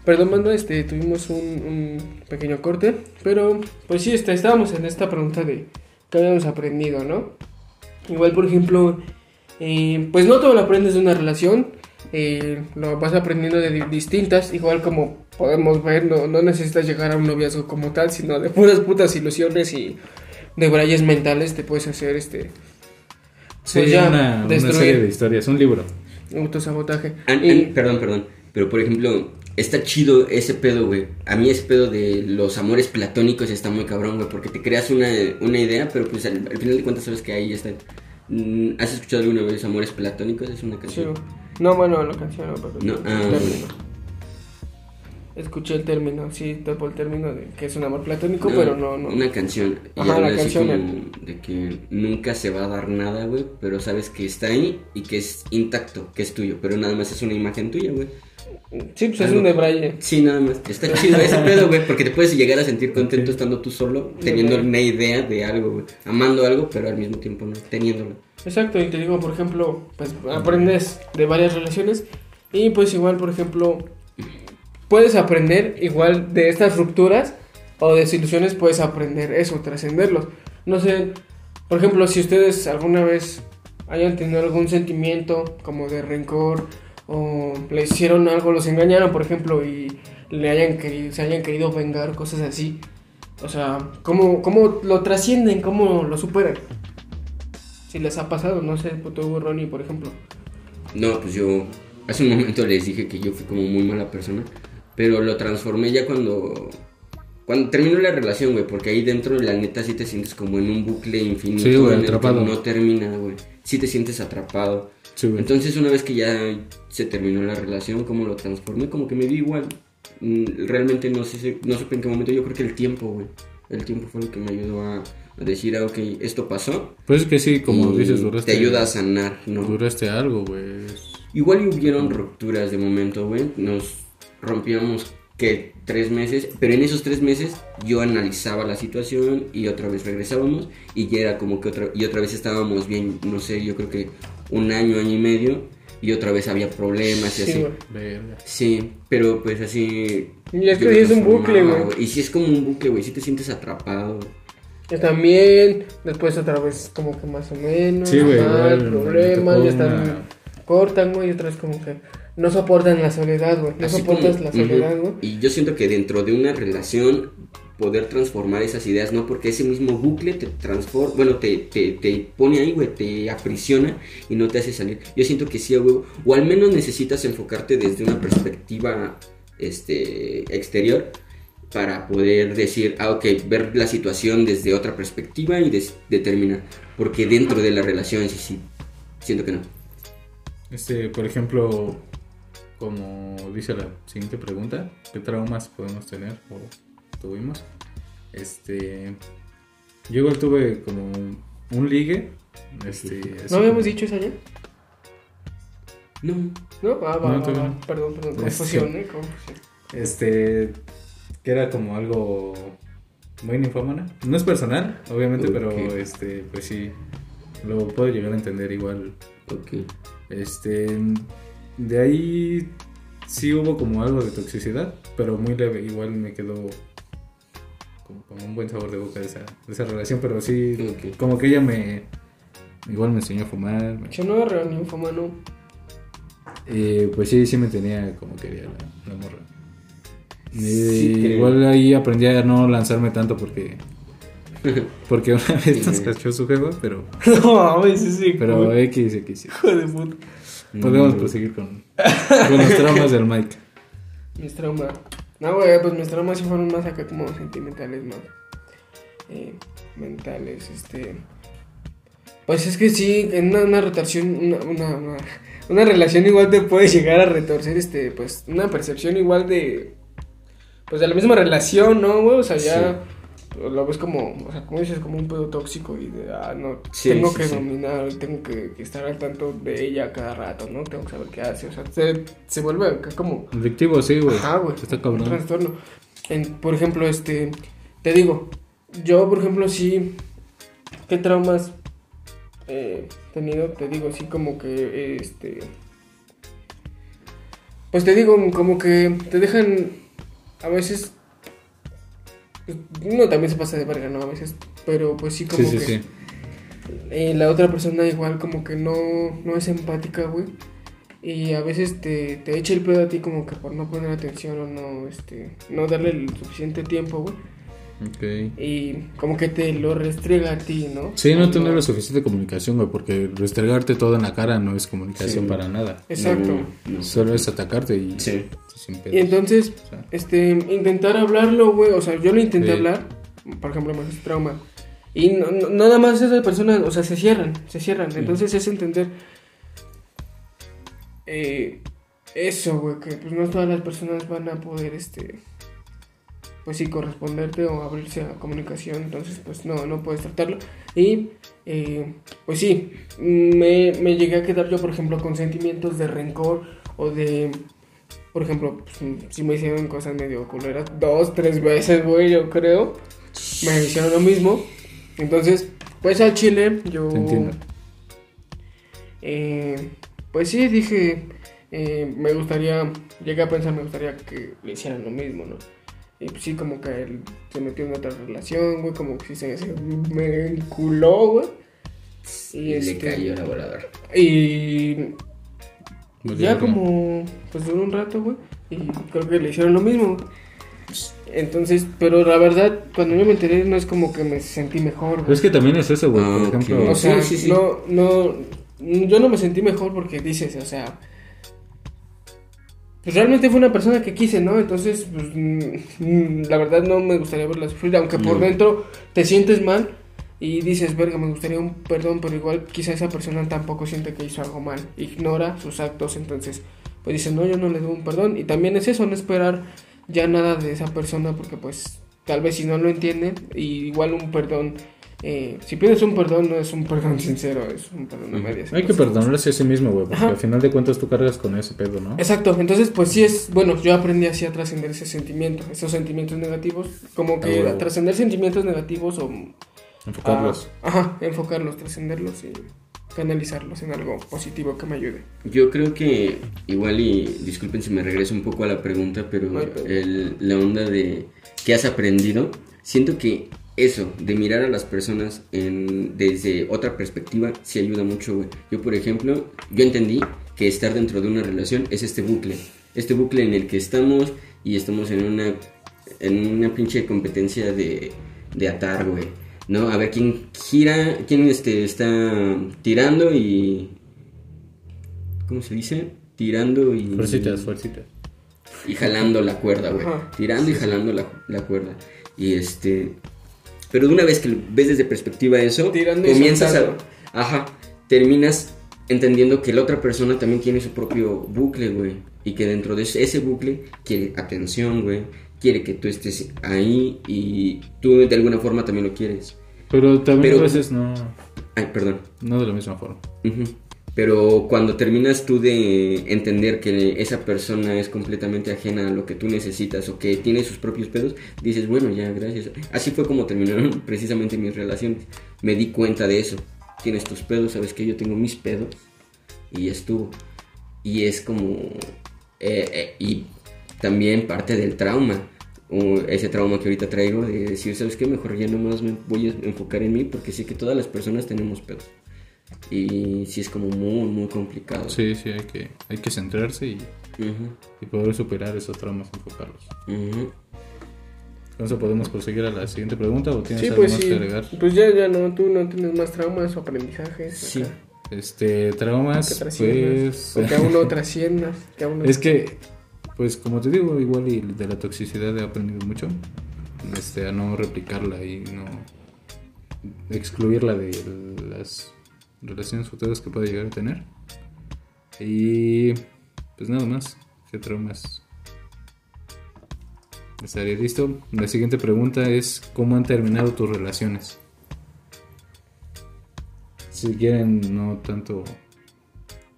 A: Perdón, mando, este, tuvimos un, un pequeño corte, pero pues sí, este, estábamos en esta pregunta de qué habíamos aprendido, ¿no? Igual, por ejemplo, eh, pues no todo lo aprendes de una relación, eh, lo vas aprendiendo de di- distintas, igual como podemos ver, no, no necesitas llegar a un noviazgo como tal, sino de puras putas ilusiones y de brayes mentales te puedes hacer este
B: Sí,
A: pues ya,
B: una, una serie de historias, un libro.
A: autosabotaje.
C: An-
A: Y-
C: an- perdón, perdón. Pero por ejemplo, está chido ese pedo, güey. A mí ese pedo de los amores platónicos está muy cabrón, güey. Porque te creas una, una idea, pero pues al, al final de cuentas sabes que ahí ya está. Mm, ¿Has escuchado alguna vez Amores Platónicos? Es una
A: Sí,
C: canción.
A: No, bueno, la canción no, pero
C: No,
A: el
C: ah,
A: término. Escuché el término, sí, topo el término de que es un amor platónico,
C: No,
A: pero no, no.
C: Una canción. Y
A: Ajá, la canción,
C: como de que nunca se va a dar nada, güey. Pero sabes que está ahí y que es intacto, que es tuyo. Pero nada más es una imagen tuya, güey.
A: Sí, pues es un de braille.
C: Sí, nada más. Está chido ese pedo, güey, porque te puedes llegar a sentir contento estando tú solo, teniendo una idea de algo, güey. Amando algo, pero al mismo tiempo no, teniéndolo.
A: Exacto, y te digo, por ejemplo, pues aprendes de varias relaciones y pues igual, por ejemplo, puedes aprender igual de estas rupturas o desilusiones, puedes aprender eso, trascenderlos. No sé, por ejemplo, si ustedes alguna vez hayan tenido algún sentimiento como de rencor o le hicieron algo, los engañaron, por ejemplo, y le hayan querido, se hayan querido vengar, cosas así. O sea, ¿cómo, cómo lo trascienden? ¿Cómo lo superan? Si les ha pasado, no sé, puto Ronnie, por ejemplo.
C: No, pues yo hace un momento les dije que yo fui como muy mala persona, pero lo transformé ya cuando cuando terminó la relación, güey, porque ahí dentro la neta sí te sientes como en un bucle infinito
B: Sí, güey,
C: en el que
B: atrapado.
C: no termina, güey. Sí te sientes atrapado.
B: Sí.
C: Entonces una vez que ya se terminó la relación, ¿cómo lo transformé? Como que me dio igual. Mm, Realmente no sé, no supe en qué momento. Yo creo que el tiempo, güey. El tiempo fue lo que me ayudó a, a decir, ah, ok, esto pasó.
B: Pues es que sí, como dices, duraste.
C: Te ayuda a sanar, ¿no?
B: Duraste algo, güey.
C: Igual hubieron rupturas de momento, güey. Nos rompíamos que tres meses, pero en esos tres meses yo analizaba la situación y otra vez regresábamos y ya era como que otra y otra vez estábamos bien, no sé, yo creo que un año, año y medio y otra vez había problemas y
A: Sí,
C: así.
A: güey.
C: Sí, pero pues así.
A: Y es que
C: yo
A: sí es un bucle, güey.
C: Y si es como un bucle, güey, si te sientes atrapado.
A: Y también, después otra vez como que más o menos,
B: Sí, güey,
A: problemas, ya están,
B: una-
A: cortan, güey, y otra vez como que no soportan la soledad, güey, no
C: Así
A: soportas
C: como-
A: la soledad, güey.
C: Y yo siento que dentro de una relación poder transformar esas ideas, ¿no? Porque ese mismo bucle te transforma, bueno, te, te, te pone ahí, güey, te aprisiona y no te hace salir. Yo siento que sí, güey, o al menos necesitas enfocarte desde una perspectiva este, exterior para poder decir, ah, ok, ver la situación desde otra perspectiva y determinar. Porque dentro de la relación, sí, sí, siento que no.
B: Este, por ejemplo, como dice la siguiente pregunta, ¿qué traumas podemos tener tuvimos? Este, yo igual tuve como un ligue. Este,
A: ¿No habíamos
B: como-
A: dicho eso ayer?
C: No.
A: ¿No? Ah, va,
B: No,
A: va, va. Perdón, perdón,
B: Este-
A: confusión, ¿eh? Confusión.
B: Este, que era como algo muy ninfómana. No es personal, obviamente, pero este, pues sí, lo puedo llegar a entender igual.
C: Ok.
B: Este, de ahí sí hubo como algo de toxicidad, pero muy leve. Igual me quedó como, como un buen sabor de boca de esa, de esa relación, pero sí, como que ella me, igual me enseñó a fumar. me-
A: Yo no ni un fumano.
B: Eh, pues sí, sí me tenía como quería la, la morra. Y
C: Sí, creo.
B: igual ahí aprendí a no lanzarme tanto porque porque una vez nos
C: Sí.
B: cachó su jefa, pero
A: No, mames, sí, sí.
B: pero. X X. sí.
A: Hijo de puta.
B: Podemos proseguir con, con los traumas del Mike.
A: Mis traumas. No, güey, pues mis traumas sí fueron más acá como sentimentales, más eh, mentales, este. Pues es que sí, en una, una rotación, una, una relación igual te puede llegar a retorcer, este, pues, una percepción igual de. Pues de la misma relación, ¿no, güey? O sea, ya lo ves como, o sea, como dices, como un pedo tóxico y de, ah, no,
C: Sí,
A: tengo
C: sí,
A: que
C: sí.
A: dominar, tengo que, que estar al tanto de ella cada rato, ¿no? Tengo que saber qué hace, o sea, se, se vuelve acá como
B: Adictivo, sí, güey.
A: Ajá, güey.
B: Está
A: Un
B: cabrón.
A: trastorno. En- por ejemplo, este. Te digo, yo, por ejemplo, sí. ¿Qué traumas he tenido? Te digo, sí, como que. Este. Pues te digo, como que te dejan. A veces. Uno también se pasa de verga, ¿no? A veces. Pero pues sí, como
B: Sí, sí,
A: que.
B: sí.
A: eh, la otra persona igual como que no, no es empática, güey. Y a veces te, te echa el pedo a ti como que por no poner atención o no, este, no darle el suficiente tiempo, güey. Y como que te lo restriega a ti, ¿no?
B: Sí, no tener la suficiente comunicación, güey, porque restregarte todo en la cara no es comunicación
C: Sí.
B: para nada.
A: Exacto.
C: No, no.
B: Solo es atacarte y
C: Sí.
B: sin
A: Y entonces,
B: O sea,
A: este, intentar hablarlo, güey. O sea, yo lo intenté
B: Sí.
A: hablar, por ejemplo, más trauma. Y no, no- nada más esas personas, o sea, se cierran, se cierran. Entonces es entender eh, eso, güey, que pues no todas las personas van a poder, este, pues sí, corresponderte o abrirse a comunicación. Entonces, pues no, no puedes tratarlo. Y, eh, pues sí, me, me llegué a quedar yo, por ejemplo, con sentimientos de rencor o de... Por ejemplo, pues, si me hicieron cosas medio culeras dos, tres veces, güey, yo creo. Me hicieron lo mismo. Entonces, pues al chile, yo.
B: Te entiendo.
A: eh, pues sí, dije. eh, me gustaría. Llegué a pensar, me gustaría que le hicieran lo mismo, ¿no? Y pues sí, como que él se metió en otra relación, güey, como que sí se, se me enculó, güey. Y,
C: Y le
A: este,
C: cayó la voladora.
A: Y
B: muy
A: ya
B: bien,
A: como, pues duró un rato, güey. Y creo que le hicieron lo mismo. Entonces, pero la verdad, cuando yo me enteré, no es como que me sentí mejor,
B: Pero
A: güey.
B: es que también es eso, güey.
C: Ah,
B: Por ejemplo,
A: O sea,
C: Sí, sí, sí.
A: no, no, yo no me sentí mejor porque dices, o sea, pues realmente fue una persona que quise, ¿no? Entonces, pues, mm, la verdad no me gustaría verla sufrir, aunque por
C: No.
A: dentro te sientes mal y dices, verga, me gustaría un perdón, pero igual quizá esa persona tampoco siente que hizo algo mal, ignora sus actos, entonces, pues dices, no, yo no le doy un perdón. Y también es eso, no esperar ya nada de esa persona porque pues tal vez si no lo entiende, y igual un perdón... eh, si pides un perdón, no es un perdón sincero, es un perdón a medias.
B: hay que perdonarse a sí mismo, güey. Porque
A: Ajá.
B: al final de cuentas tú cargas con ese pedo, ¿no?
A: Exacto, entonces pues sí es, bueno, yo aprendí así a trascender ese sentimiento, esos sentimientos negativos, como que
B: Ah,
A: trascender sentimientos negativos o...
B: Enfocarlos.
A: a- ajá, enfocarlos, trascenderlos y canalizarlos en algo positivo que me ayude.
C: Yo creo que igual y disculpen si me regreso un poco a la pregunta, pero
A: No
C: el- la onda de qué has aprendido, siento que eso de mirar a las personas en, desde otra perspectiva sí ayuda mucho, güey. Yo por ejemplo, yo entendí que estar dentro de una relación es este bucle, este bucle en el que estamos y estamos en una en una pinche competencia de, de atar, güey. ¿No? A ver quién gira, quién este, está tirando y ¿Cómo se dice? Tirando y.
B: Fuercitas, fuercitas.
C: Y jalando la cuerda, güey. Tirando y jalando la, la cuerda. Y este. Pero de una vez que ves desde perspectiva eso,
A: Tirando
C: comienzas a. Ajá. Terminas entendiendo que la otra persona también tiene su propio bucle, güey. Y que dentro de ese bucle quiere atención, güey. Quiere que tú estés ahí y tú de alguna forma también lo quieres.
B: Pero también
C: Pero-
B: a veces no,
C: Ay, perdón.
B: no de la misma forma.
C: Ujú. Pero cuando terminas tú de entender que esa persona es completamente ajena a lo que tú necesitas o que tiene sus propios pedos, dices, bueno, ya, gracias. Así fue como terminaron precisamente mis relaciones. Me di cuenta de eso. Tienes tus pedos, sabes que yo tengo mis pedos. Y estuvo. Y es como... eh, eh, y también parte del trauma. O ese trauma que ahorita traigo de decir, ¿sabes qué? Mejor ya nomás me voy a enfocar en mí porque sé que todas las personas tenemos pedos. Y sí es como muy, muy complicado.
B: Sí, sí, hay que, hay que centrarse y, poder superar esos traumas, enfocarlos.
C: ujú.
B: Con eso podemos proseguir a la siguiente pregunta o tienes
A: Sí,
B: algo
A: pues
B: más
A: sí.
B: que agregar.
A: Pues ya, ya no, tú no tienes más traumas o aprendizajes.
C: Sí.
A: acá.
B: Este, traumas, pues...
A: O que aún no trasciendas. Que aún no-
B: Es que, pues como te digo, igual y de la toxicidad he aprendido mucho. Este, a no replicarla y no excluirla de las relaciones futuras que pueda llegar a tener. Y pues nada más, ¿qué traumas? Estaría listo. La siguiente pregunta es, ¿cómo han terminado tus relaciones? Si quieren, no tanto...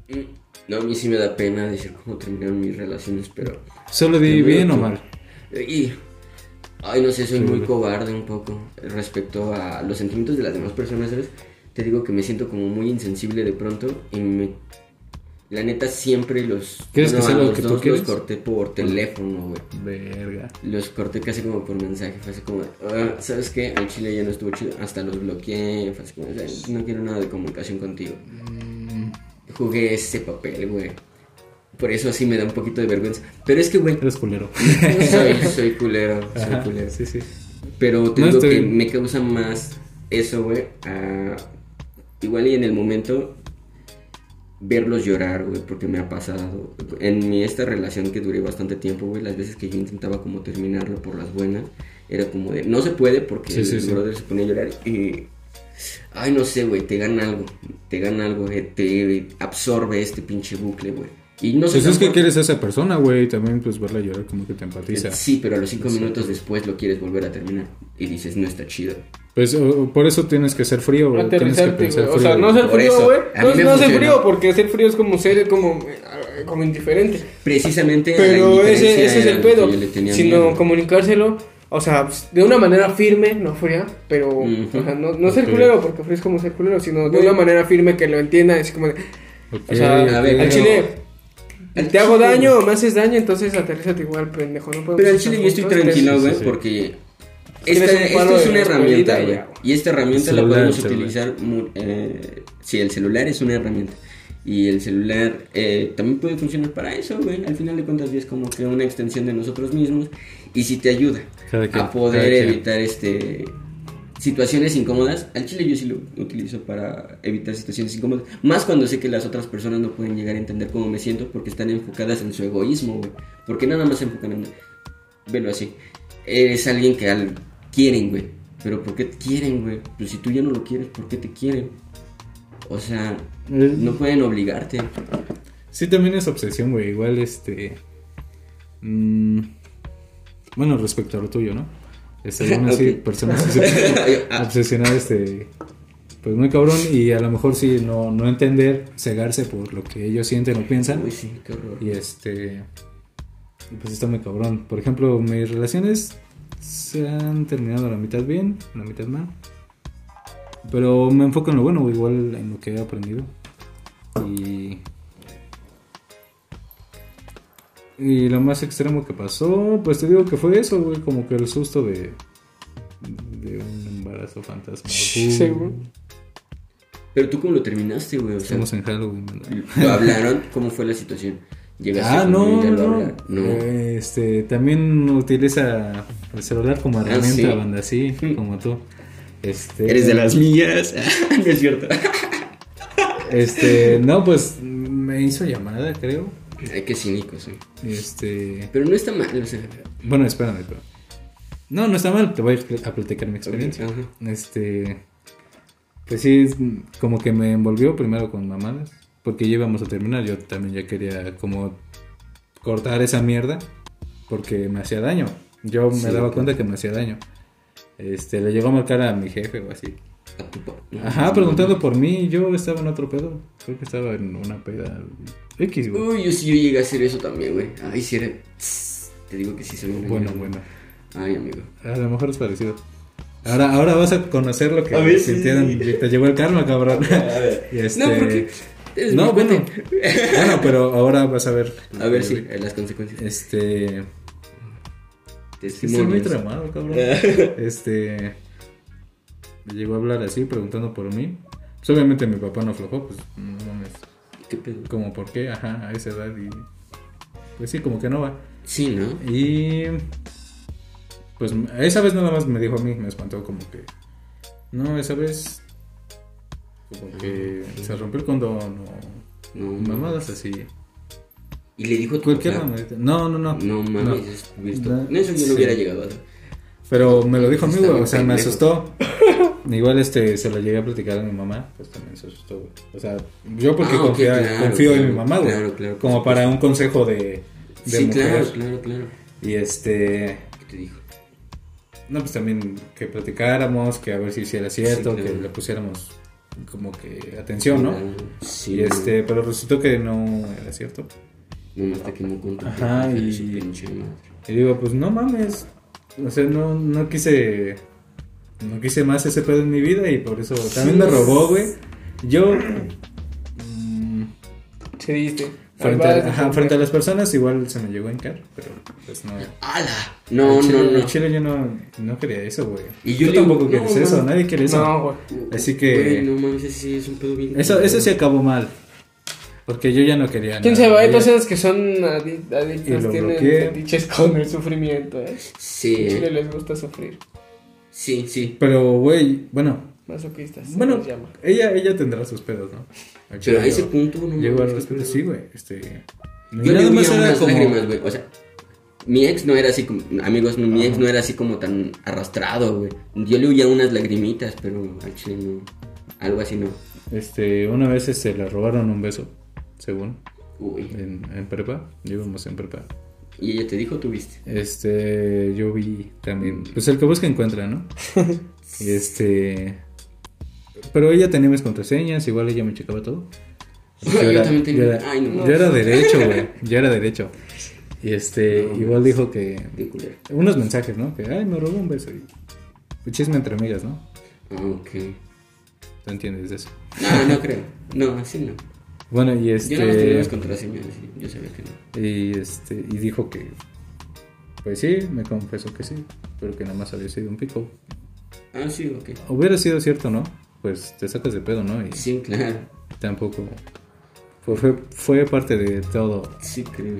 C: Mm, No, a mí sí me da pena decir cómo terminaron mis relaciones, pero...
B: Solo di bien o mal.
C: Y... Ay, no sé, soy
B: Sí,
C: muy cobarde un poco respecto a los sentimientos de las demás personas, ¿sabes? Te digo que me siento como muy insensible de pronto y me... La neta siempre los...
B: ¿Quieres que
C: bueno,
B: sea
C: a
B: lo que tú quieres?
C: los corté por teléfono, güey.
B: Verga.
C: Los corté casi como por mensaje, fue así como, "Ah, ¿sabes qué? Al chile ya no estuvo chido, hasta los bloqueé, fue así como, "Ay, no quiero nada de comunicación contigo. Jugué ese papel, güey. Por eso así me da un poquito de vergüenza. Pero es que, güey,
B: Eres culero.
C: soy, soy culero, soy culero.
B: Sí, sí.
C: Pero te
B: No,
C: digo
B: estoy
C: que me causa más eso, güey. a- Igual y en el momento verlos llorar, güey, porque me ha pasado. En mi esta relación que duré bastante tiempo, güey, las veces que yo intentaba como terminarlo por las buenas, era como de, no se puede porque
B: Sí,
C: el
B: sí.
C: brother se ponía a llorar y... Ay, no sé, güey, te gana algo, te gana algo, eh, te absorbe este pinche bucle, güey. Y no sé
B: Pues es que quieres a esa persona, güey, y también pues verla llorar como que te empatiza.
C: Sí, pero a los cinco minutos después lo quieres volver a terminar y dices, no está chido.
B: Pues o- por eso tienes que ser frío, güey. Tienes que pensar.
A: O sea, no ser
C: Por
A: frío, güey. No, no ser frío, porque ser frío es como ser como, eh, como indiferente.
C: Precisamente la
A: Pero ese, ese es el pedo. Sino
C: miedo.
A: comunicárselo, o sea, pues, de una manera firme, no fría, pero, o sea, no, no ser culero, porque frío es como ser culero, sino de una manera firme que lo entienda, así como de,
B: Ok,
A: o sea,
C: a ver,
A: al chile, te hago
C: chile-
A: daño o me haces daño, entonces aterrízate igual, pendejo, no
C: Pero al chile yo estoy tranquilo, güey,
B: sí, sí.
C: porque esta, esto es una herramienta, güey. Y esta herramienta la podemos
B: celular.
C: utilizar. eh, sí, el celular es una herramienta. Y el celular eh, también puede funcionar para eso, güey. Al final de cuentas, es como que una extensión de nosotros mismos. Y si te ayuda a poder evitar este situaciones incómodas, al chile yo sí lo utilizo para evitar situaciones incómodas. Más cuando sé que las otras personas no pueden llegar a entender cómo me siento porque están enfocadas en su egoísmo, güey. Porque nada más se enfocan en... Velo así. Eres alguien que al... quieren, güey. Pero ¿por qué te quieren, güey? Pues si tú ya no lo quieres, ¿por qué te quieren? O sea, no pueden obligarte.
B: Sí, también es obsesión, güey. Igual, este. mm, bueno, respecto a lo tuyo, ¿no? Este, aún así, personas que se obsesionar, este. Pues muy cabrón, y a lo mejor sí, no, no entender, cegarse por lo que ellos sienten o piensan.
C: Uy, sí, qué horror.
B: Y este. Pues está muy cabrón. Por ejemplo, mis relaciones se han terminado a la mitad bien, a la mitad mal. Pero me enfoco en lo bueno, igual en lo que he aprendido. Y. Y lo más extremo que pasó, pues te digo que fue eso, güey, como que el susto de. de un embarazo fantasma.
A: Sí, güey.
C: Pero tú cómo lo terminaste, güey. O sea,
B: Estamos en Halloween.
C: ¿lo hablaron? ¿Cómo fue la situación? Llegaste
B: Ah, no, no.
C: No.
B: Este, también utiliza el celular como herramienta,
C: sí.
B: banda, así, como tú. Este,
C: Eres de las mías. no es cierto.
B: Este, no, pues me hizo llamada, creo.
C: Ay, qué cínico soy.
B: Este,
C: Pero no está mal, o sea.
B: bueno, espérame, pero. No, no está mal, te voy a platicar mi experiencia. Este, pues sí, es como que me envolvió primero con mamadas, porque ya íbamos a terminar. Yo también ya quería como cortar esa mierda, porque me hacía daño. Yo me
C: Sí,
B: daba cuenta que me hacía daño. Este, le llegó a marcar a mi jefe o así.
C: A
B: Ajá, preguntando por mí, yo estaba en otro pedo. Creo que estaba en una peda X, güey.
C: Uy, yo sí yo llegué a hacer eso también, güey. Ay, sí era. Te digo que sí soy una
B: Bueno, bueno.
C: Ay, amigo.
B: A lo mejor es parecido. Ahora, ahora vas a conocer lo que
C: A ver, sí,
B: sintieron.
C: sí.
B: Te llevó el karma, cabrón.
C: ver.
B: Y este-
C: No, porque.
B: No, bueno. Bueno, pero ahora vas a ver.
C: A ver si, eh, las consecuencias.
B: Este. Sí, estoy muy traumado, cabrón. Este. Me llegó a hablar así, preguntando por mí. Pues obviamente mi papá no aflojó, pues no mames.
C: ¿Qué pedo?
B: Como por qué, ajá, a esa edad y. Pues sí, como que no va.
C: Sí, ¿no?
B: Y. Pues esa vez nada más me dijo a mí, me espantó como que. No, esa vez. Como que se rompió el condón o
C: No,
B: mamadas así.
C: Y le dijo a tu
B: Cualquier
C: papá,
B: mamadita. No, no, no.
C: No mames, esto-
B: No.
C: no, eso yo no
B: Sí.
C: hubiera llegado a.
B: Pero me lo dijo a mí, güey. O sea, me asustó. Igual este se lo llegué a platicar a mi mamá, pues también se asustó, güey. O sea, yo porque
C: Ah, claro,
B: confío en mi mamá, güey.
C: claro, claro,
B: como para un consejo de, de
C: Sí,
B: mujer.
C: claro, claro, claro.
B: Y este.
C: ¿Qué te dijo?
B: No, pues también que platicáramos, que a ver si sí era cierto,
C: Sí,
B: que le pusiéramos como que atención, ¿no?
C: Sí,
B: Y este, pero resultó que no era cierto.
C: No, hasta que no contó.
B: Ajá, y-. Y digo, pues no mames. O sea, no, no quise. No quise más ese pedo en mi vida y por eso también me robó, güey. Yo. mm,
A: Se diste.
B: frente, a, ajá,
A: frente.
B: a las personas igual se me llegó a encar, pero pues no.
C: ¡Hala! No,
B: chile,
C: no, no.
B: chile yo no, no quería eso, güey.
C: Y yo digo,
B: tampoco
C: no,
B: quieres
C: no.
B: eso, nadie quiere eso.
A: No, güey.
B: Así que-
C: Güey, no mames, ese sí es un pedo bien.
B: Eso, eso sí acabó mal. Porque yo ya no quería
A: ¿Quién
B: nada,
A: sabe? Hay personas que son adictas, tienen con el sufrimiento, ¿eh?
C: Sí,
A: Chile les gusta sufrir.
C: Sí, sí.
B: Pero, güey, bueno.
A: Masoquistas.
B: Bueno,
A: llama.
B: ella, ella tendrá sus pedos, ¿no?
C: Pero a ese
B: yo-
C: punto no
B: Llegó al respeto, sí, güey. Este.
C: Yo le
B: nada
C: vi
B: más era
C: unas
B: como-
C: lágrimas, güey. O sea, mi ex no era así como. Amigos, mi ex no era así como tan arrastrado, güey. Yo le huía unas lagrimitas, pero al chile no. Algo así no.
B: Este, una vez se le robaron un beso, según,
C: Uy.
B: en, en prepa. Íbamos en prepa.
C: ¿Y ella te dijo tú viste?
B: Este, yo vi también. Pues el que busca encuentra, ¿no? Este. Pero ella tenía mis contraseñas, igual ella me checaba todo.
C: Yo
B: era-
C: también tenía-
B: yo era-
C: Ay, no.
B: yo era derecho, güey. Yo era derecho. Y este, igual dijo que. Unos mensajes, ¿no? Que, ay, me robó un beso. Y, chisme entre amigas, ¿no?
C: Ah, ok.
B: ¿Tú entiendes de eso?
C: No, no creo. No, así no.
B: Bueno, y
C: Yo no tenía las
B: este.
C: contraseñas. Yo sabía que no.
B: Y este. Y dijo que. Pues sí, me confesó que sí. Pero que nada más había sido un pico.
C: Ah, sí, ok.
B: Hubiera sido cierto, ¿no? Pues te sacas de pedo, ¿no? Y
C: Sí, claro.
B: tampoco. Fue, fue, fue parte de todo.
C: Sí, creo.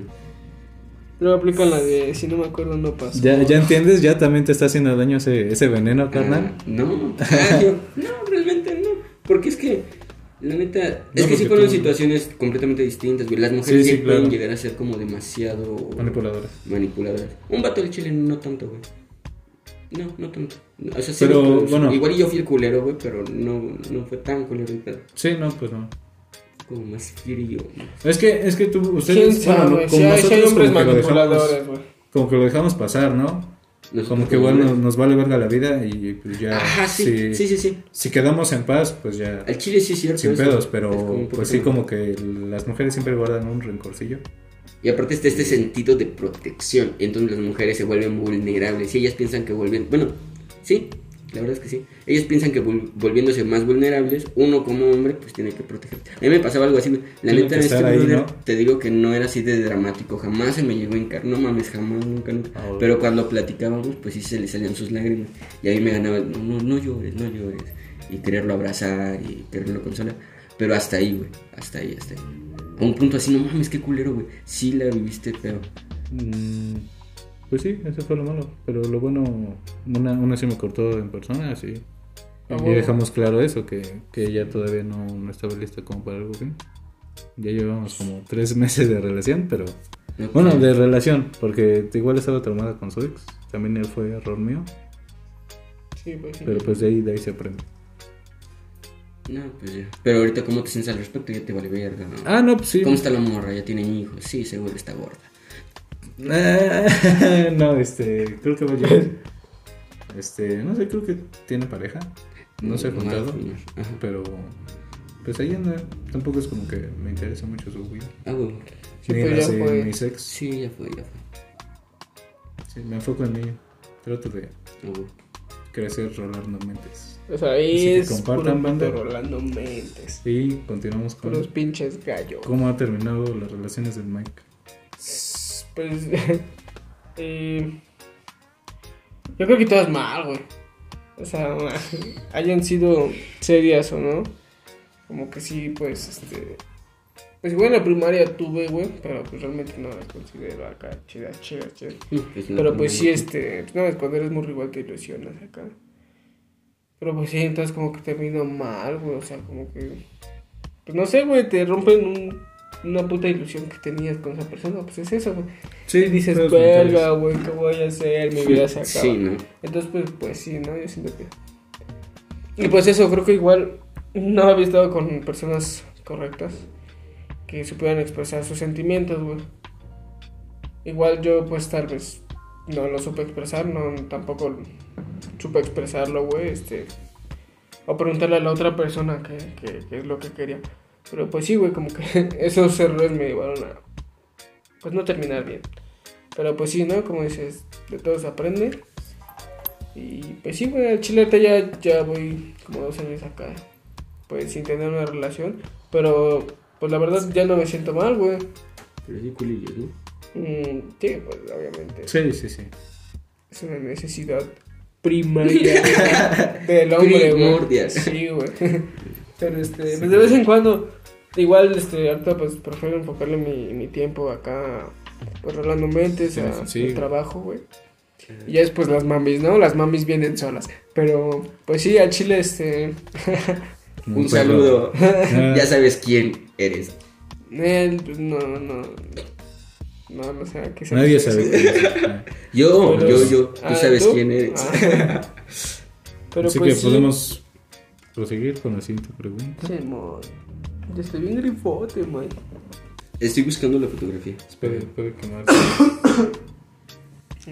A: Luego aplican la de si no me acuerdo no pasó.
B: ¿Ya, ya entiendes? ¿Ya también te está haciendo daño ese, ese veneno, carnal?
C: Ah, no, ah, yo- no, realmente no. Porque es que, la neta, es que sí fueron
B: tú-
C: situaciones completamente distintas, güey. Las mujeres
B: Sí,
C: sí,
B: sí,
C: pueden llegar a ser como demasiado
B: Manipuladora.
C: manipuladoras. Un vato del chile no tanto, güey. No, no tanto. O sea, sí,
B: Pero, bueno.
C: Igual y yo fui el culero, güey, pero no, no fue tan culero el pedo.
B: Sí, no, pues no.
C: Como más frío.
B: Es que, es que tú,
A: ¿Quién
B: ustedes, bueno, como nosotros
A: hombres
B: como que lo dejamos,
A: manipuladores, güey.
B: como que lo dejamos pasar, ¿no?
C: Nosotros
B: Como que igual nos, vale verga la vida y pues ya.
C: Ajá, sí,
B: si,
C: sí, sí, sí.
B: si quedamos en paz, pues ya.
C: Al chile sí cierto.
B: Sin pedos, pero pues sí, como que las mujeres siempre guardan un rencorcillo.
C: Y aparte está este sentido de protección. Entonces las mujeres se vuelven vulnerables. Y ellas piensan que vuelven. Bueno, sí, la verdad es que sí. Ellas piensan que vol- volviéndose más vulnerables, uno como hombre, pues tiene que protegerte. A mí me pasaba algo así. La
B: Tiene
C: neta,
B: que
C: este
B: ahí,
C: te digo que no era así de dramático. Jamás se me llegó en encar. No mames, jamás, nunca, nunca.
B: Ah.
C: Pero cuando platicábamos, pues sí se le salían sus lágrimas. Y ahí me ganaba, no, no, no llores, no llores. Y quererlo abrazar y quererlo consolar. Pero hasta ahí, güey. Hasta ahí, hasta ahí. A un punto así, no mames, qué culero, güey. Sí la viviste, pero.
B: Mm, pues sí, eso fue lo malo. Pero lo bueno, una, una sí me cortó en persona, sí.
A: Ah,
B: y dejamos claro eso, que, que ella todavía no, no estaba lista como para algo bien. Ya llevamos como tres meses de relación, pero...
C: no
B: Bueno, de relación, porque igual estaba traumada con su ex. También él fue error mío,
A: Sí, pues sí.
B: pero pues de ahí, de ahí se aprende.
C: No, pues ya. Pero ahorita, ¿cómo te sientes al respecto? Ya te vale verga, ¿no?
B: Ah, no, pues sí.
C: ¿Cómo está la morra? ¿Ya tienen hijos? Sí, seguro está gorda.
B: No, este, creo que va a llegar. Este, no sé, creo que tiene pareja. No se ha.
C: Ajá.
B: pero pues ahí anda. Tampoco es como que me interesa mucho su vida.
C: Ah, güey.
A: Sí,
B: Ni
A: pues ya fue.
B: mis ex.
C: Sí, ya fue, ya fue.
B: Sí, me enfoco en mí. Trato de
C: Ah,
B: crecer Rolando Mentes.
A: O sea, ahí es
B: compartan, banda.
A: Rolando Mentes.
B: Y continuamos con
A: Puros pinches gallos.
B: cómo ha terminado las relaciones del Mike.
A: Pues. eh, yo creo que todas mal, güey. O sea, hayan sido serias o no. Como que sí, pues, este. Pues igual en la primaria tuve, güey, pero pues realmente no las considero acá chidas, chidas, chidas.
C: Pues, no,
A: Pero pues sí,
C: no.
A: este, pues no, cuando eres muy rival te ilusionas acá. Pero pues sí, entonces como que terminó mal, güey. O sea, como que. Pues no sé, güey, te rompen un- una puta ilusión que tenías con esa persona. Pues es eso, güey.
B: Sí,
A: Y dices, verga, güey, ¿qué voy a hacer? Mi vida se acaba.
C: Sí, ¿no?
A: Entonces, pues, pues sí, ¿no? Yo siento que. Y pues eso, creo que igual no había estado con personas correctas que supieran expresar sus sentimientos, güey. Igual yo, pues tal vez no lo supe expresar, no tampoco supe expresarlo, güey, este. O preguntarle a la otra persona qué, qué- qué es lo que quería. Pero pues sí, güey, como que esos errores me llevaron a. Pues no terminar bien. Pero pues sí, ¿no? Como dices, de todo se aprende. Y pues sí, güey, al chile ya, ya voy como dos años acá. Pues sin tener una relación. Pero pues la verdad ya no me siento mal, güey.
C: Pero sí, culillos, ¿no?
A: Mm, sí, pues obviamente.
B: Sí, sí, sí.
A: Es una necesidad primaria del hombre, güey. Sí, güey. Pero este, pues de vez en cuando, igual, este, ahorita pues prefiero enfocarle mi, mi tiempo acá, pues rolando mentes,
B: Sí,
A: a
B: sí.
A: el trabajo, güey. Y ya después las mamis, ¿no? Las mamis vienen solas. Pero, pues sí, al chile, este,
C: Un saludo. Ya sabes quién eres.
A: él, pues no, no, no, no sé a qué se
B: Nadie sabe. quién es. Ah.
C: Yo,
A: Pero-
C: yo, yo. Tú
A: Ah,
C: sabes
A: ¿tú?
C: quién eres.
A: Ah. Pero
B: Así
A: pues
B: que
A: sí.
B: podemos proseguir con la siguiente pregunta.
A: Sí, Ya estoy bien grifote, man.
C: Estoy buscando la fotografía.
B: Espera, puede quemar.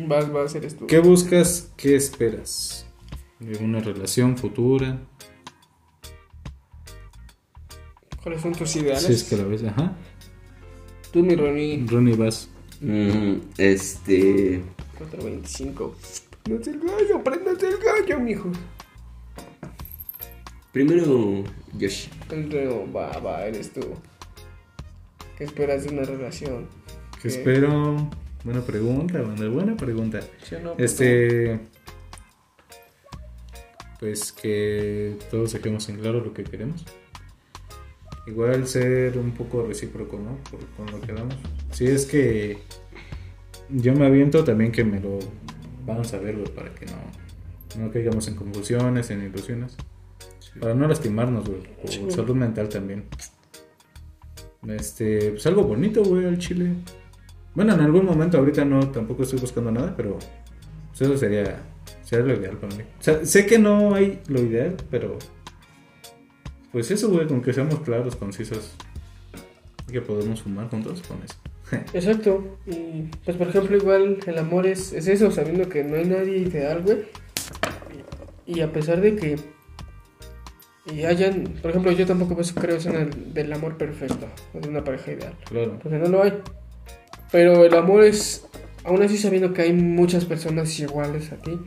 A: Vas, vas, eres tú.
B: ¿Qué buscas? ¿Qué esperas? ¿De una relación futura?
A: ¿Cuáles son tus ideales?
B: Si es que la ves, ajá.
A: Tú, mi Ronnie,
B: Ronnie, vas.
C: Mm, este.
A: 425. Préndase el gallo, préndase el gallo, mijo.
C: Primero, Yoshi.
A: El reo, va, va, eres tú. ¿Qué esperas de una relación?
B: ¿Qué espero? Buena pregunta, banda, buena pregunta.
A: ¿Sí o no, puto?
B: Este. Pues que todos dejemos en claro lo que queremos. Igual ser un poco recíproco, ¿no? Por, con lo que damos. Si es que yo me aviento también que me lo vamos a ver, güey, para que no, no caigamos en confusiones, en ilusiones. Para no lastimarnos, güey. Por
A: Sí.
B: salud mental también. Este, pues algo bonito, güey, al chile. Bueno, en algún momento ahorita no, tampoco estoy buscando nada, pero pues eso sería, sería lo ideal para mí. O sea, sé que no hay lo ideal, pero pues eso, güey, con que seamos claros, concisos, que podemos fumar juntos con eso.
A: Exacto. Y pues, por ejemplo, igual el amor es, es eso, sabiendo que no hay nadie ideal, güey. Y a pesar de que. Y hayan. Por ejemplo, yo tampoco pues, creo en el, del amor perfecto, de una pareja ideal.
B: Claro.
A: Porque no lo hay. Pero el amor es. Aún así sabiendo que hay muchas personas iguales a ti.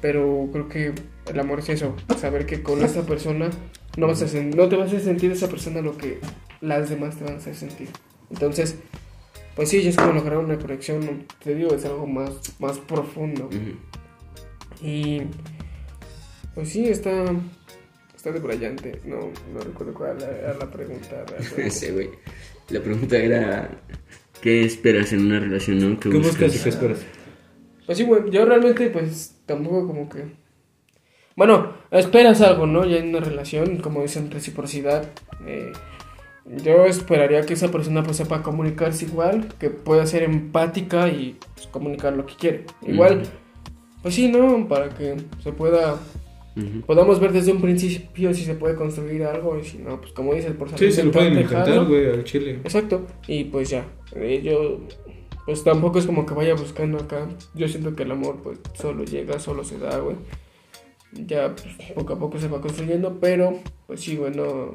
A: Pero creo que el amor es eso. Saber que con esta persona no, vas a no te vas a sentir esa persona lo que las demás te van a hacer sentir. Entonces, pues sí, es como lograr una conexión. Te digo, es algo más, más profundo. Y pues sí, está, está debrayante. No, no recuerdo cuál era la pregunta.
C: Ese, güey. La pregunta era: ¿Qué esperas en una relación, no?
B: ¿Qué buscas y qué esperas?
A: Pues sí, güey, yo realmente pues tampoco como que... Bueno, esperas algo, ¿no? Ya en una relación, como dicen, reciprocidad. eh, yo esperaría que esa persona pues sepa comunicarse igual, que pueda ser empática y pues, comunicar lo que quiere. Igual, pues sí, ¿no? Para que se pueda...
C: Ujú.
A: Podamos ver desde un principio si se puede construir algo y si no, pues como dices, por
B: Sí,
A: salud
B: se lo pueden intentar, güey, al chile.
A: Exacto, y pues ya, eh, yo pues tampoco es como que vaya buscando acá, yo siento que el amor pues solo llega, solo se da, güey. Ya pues, poco a poco se va construyendo, pero pues sí, güey, no,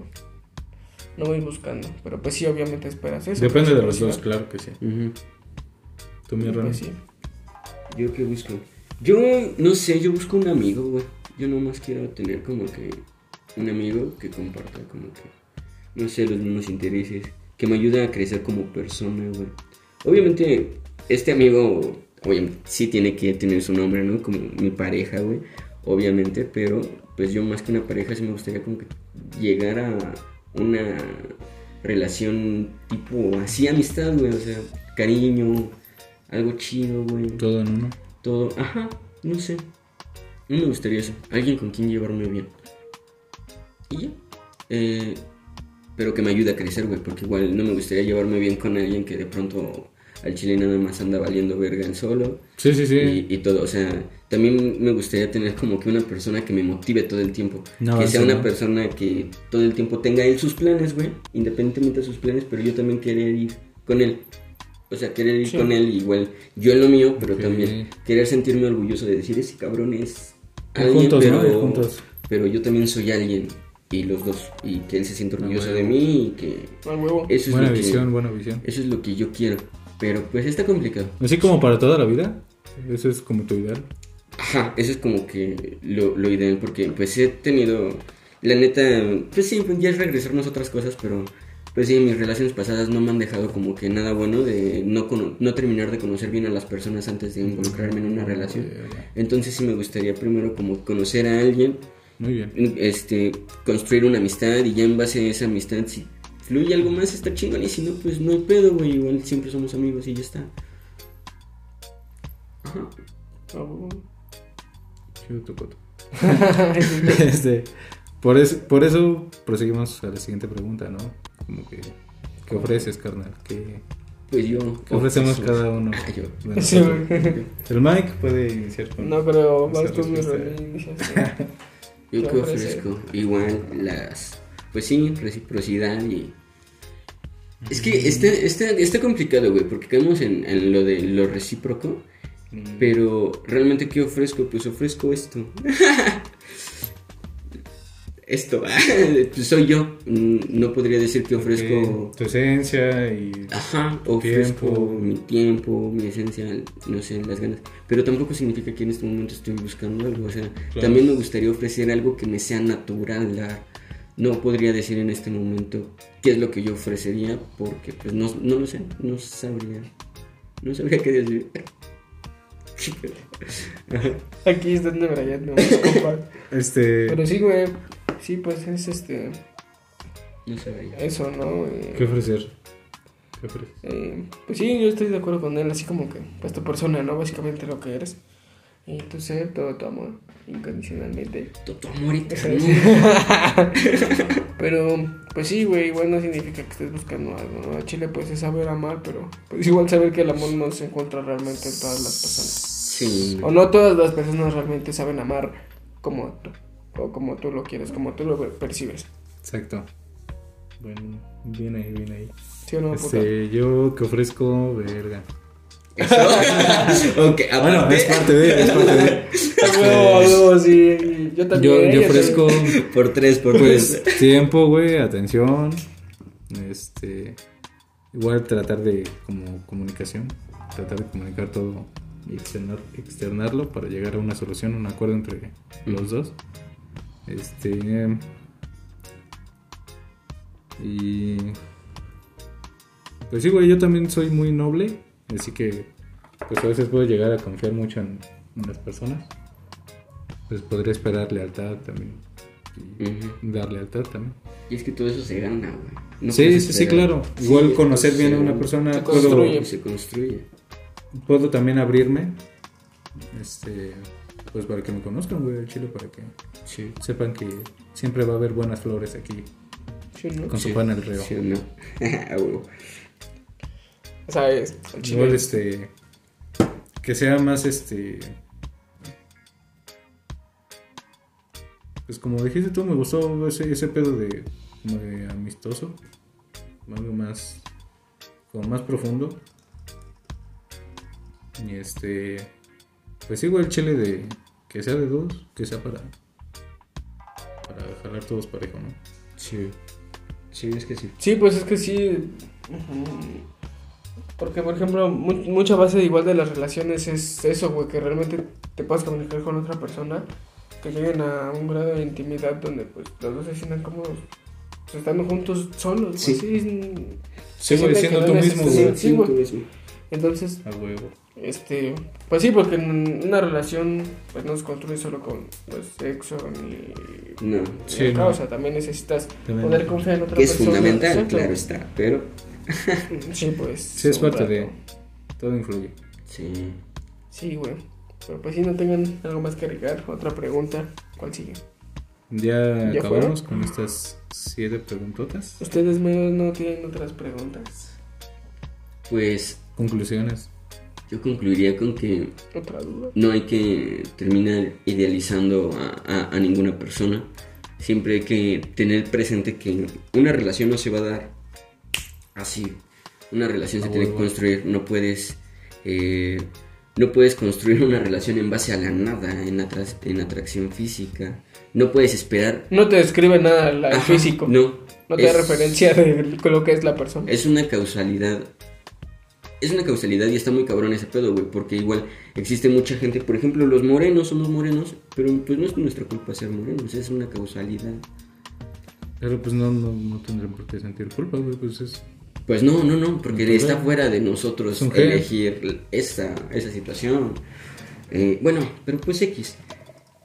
A: no voy buscando, pero pues sí, obviamente esperas eso.
B: Depende de los dos, claro que sí.
C: Ujú.
B: Tú, mi
A: pues, sí.
C: ¿Yo qué busco? Yo no sé, yo busco un amigo, güey. Yo nomás quiero tener como que un amigo que comparta como que, no sé, los mismos intereses, que me ayude a crecer como persona, güey. Obviamente, este amigo, obviamente, sí tiene que tener su nombre, ¿no? Como mi pareja, güey. Obviamente, pero pues yo más que una pareja sí me gustaría como que llegar a una relación tipo así amistad, güey. O sea, cariño, algo chido, güey
B: Todo en uno.
C: todo, ajá, no sé. No me gustaría eso. Alguien con quien llevarme bien. Y ya. Eh, pero que me ayude a crecer, güey. Porque igual no me gustaría llevarme bien con alguien que de pronto al chile nada más anda valiendo verga en solo.
B: Sí, sí, sí.
C: Y, y todo. O sea, también me gustaría tener como que una persona que me motive todo el tiempo.
B: No,
C: que sea una
B: no.
C: persona que todo el tiempo tenga él sus planes, güey. Independientemente de sus planes, pero yo también querer ir con él. O sea, querer ir
A: Sí.
C: con él igual. Yo en lo mío, pero
B: Ok.
C: también querer sentirme orgulloso de decir, ese cabrón es alguien,
B: juntos,
C: pero,
B: ¿no? Ir juntos.
C: pero yo también soy alguien. Y los dos. Y que él se sienta orgulloso
B: Ah,
C: de
B: bueno.
C: mí y que
A: huevo.
C: eso es,
B: Buena
C: lo que,
B: visión, buena visión.
C: eso es lo que yo quiero. Pero pues está complicado.
B: Así como para toda la vida. Eso es como tu ideal.
C: Ajá, eso es como que lo, lo ideal porque pues he tenido, la neta, pues sí, pues ya es regresarnos a otras cosas, pero pues sí, mis relaciones pasadas no me han dejado como que nada bueno de no, cono- no terminar de conocer bien a las personas antes de involucrarme en una relación. Entonces sí me gustaría primero como conocer a alguien,
B: Muy bien.
C: este, construir una amistad y ya en base a esa amistad si fluye algo más está chingón y si no pues no hay pedo, güey, igual siempre somos amigos y ya está. Ajá.
B: Chido tu coto. este, por, eso, por eso proseguimos a la siguiente pregunta, ¿no? Como que, ¿qué ofreces, carnal? ¿Qué,
C: Pues yo...
B: qué ofrecemos
C: pues,
B: cada uno?
C: Ah, yo.
A: Sí,
B: nosotros?
A: güey.
B: El Mike puede iniciar con...
A: No, pero vas tú, mi
C: Yo
A: ¿Qué
C: ofrezco igual las, pues sí, reciprocidad y... Es que está, está, está complicado, güey, porque caemos en, en lo de lo recíproco,
B: Mm,
C: pero realmente ¿qué ofrezco? Pues ofrezco esto. esto, pues soy yo. Mm, No podría decir que ofrezco...
B: Tu esencia y...
C: Ajá,
B: Tu
C: ofrezco
B: tiempo.
C: mi tiempo, mi esencia, no sé, las ganas. Pero tampoco significa que en este momento estoy buscando algo. O sea,
B: Claro.
C: también me gustaría ofrecer algo que me sea natural dar. No podría decir en este momento qué es lo que yo ofrecería porque pues no, no lo sé, no sabría. No sabría qué decir.
A: Aquí está donde Brian, no, compa.
B: Este...
A: Pero sí, güey. Sí, pues es este. Eso, ¿no? Eh,
B: ¿Qué ofrecer? ¿Qué ofreces?
A: eh, pues sí, yo estoy de acuerdo con él, así como que, pues tu persona, ¿no? Básicamente lo que eres. Y tu ser, todo tu amor, incondicionalmente.
C: Tu, tu amor eterno.
A: es. pero, pues sí, güey, igual no significa que estés buscando algo, ¿no? A Chile, pues es saber amar, pero pues igual saber que el amor no se encuentra realmente en todas las personas.
C: Sí.
A: O no todas las personas realmente saben amar como tú, o como tú lo quieres, como tú lo percibes.
B: Exacto. Bueno, bien ahí, bien ahí.
A: ¿Sí o no?
B: Este, yo que ofrezco, verga.
C: Eso. ok,
B: Bueno,
C: aparte,
B: es parte de, es parte de.
A: Huevo, a huevo, sí. Yo también.
B: Yo, ofrezco
C: por tres, por
B: pues
C: tres.
B: tiempo, güey, atención. Este, igual tratar de como comunicación, tratar de comunicar todo y externar- externarlo para llegar a una solución, un acuerdo entre los dos. Este y pues sí, güey, yo también soy muy noble, así que pues a veces puedo llegar a confiar mucho en, en las personas. Pues podría esperar lealtad también y dar lealtad también.
C: Y es que todo eso se gana, güey. No
B: sí, sí, sí, claro. Igual conocer bien a una persona,
A: se
B: puedo,
A: construye.
C: Se construye.
B: puedo también abrirme, este, pues para que me conozcan, güey, al chile, para que
C: Sí.
B: sepan que siempre va a haber buenas flores aquí,
A: Sí, ¿no?
B: con
C: Sí.
B: su pan el río.
C: ¿Sí o no? A huevo.
A: ¿Sabes? Al chile.
B: Igual, este, que sea más, este, pues como dijiste tú, me gustó ese, ese pedo de, como de amistoso, algo más, como más profundo. Y este, pues igual el chile de que sea de dos, que sea para, para jalar todos parejo, ¿no?
C: Sí. Sí, es que sí.
A: Sí, pues es que sí. Porque, por ejemplo, mu- mucha base igual de las relaciones es eso, güey, que realmente te puedas comunicar con otra persona, que lleguen a un grado de intimidad donde pues los dos se sientan cómodos pues, estando juntos solos.
C: Sí.
A: Sí.
B: Sí, güey, siendo tú mismo, güey.
A: Sí, güey.
C: tú mismo.
A: Entonces,
B: A huevo.
A: Este, pues sí, porque en una relación pues no se construye solo con pues, sexo ni,
C: No.
A: ni
B: Sí,
A: acá,
B: no.
A: o sea, también necesitas
B: También.
A: poder confiar en otra
C: Que es
A: persona.
C: fundamental,
A: Exacto.
C: claro está. Pero.
A: Sí, pues.
B: Sí, es parte
A: rato.
B: de, todo influye.
C: Sí.
A: Sí, güey. Pero pues si no tengan algo más que agregar, otra pregunta, ¿cuál sigue?
B: Ya,
A: ¿Ya
B: acabamos con estas siete preguntotas.
A: ¿Ustedes medios no tienen otras preguntas?
C: Pues
B: Conclusiones.
C: Yo concluiría con que
A: ¿Otra duda?
C: no hay que terminar idealizando a, a- a ninguna persona. Siempre hay que tener presente que una relación no se va a dar así. Una relación se
B: A
C: tiene que construir. No puedes, eh, no puedes construir una relación en base a la nada, en, atra- en atracción física. No puedes esperar.
A: No te describe nada el físico.
C: No.
A: No te da referencia de lo que es la persona.
C: Es una causalidad. Es una causalidad y está muy cabrón ese pedo, güey. Porque igual existe mucha gente. Por ejemplo, los morenos somos morenos. Pero pues no es nuestra culpa ser morenos. Es una causalidad.
B: Pero pues no, no, no tendrán por qué sentir culpa, güey. Pues es.
C: Pues no, no, no. Porque está fuera de nosotros elegir esa, esa situación. Eh, bueno, pero pues X.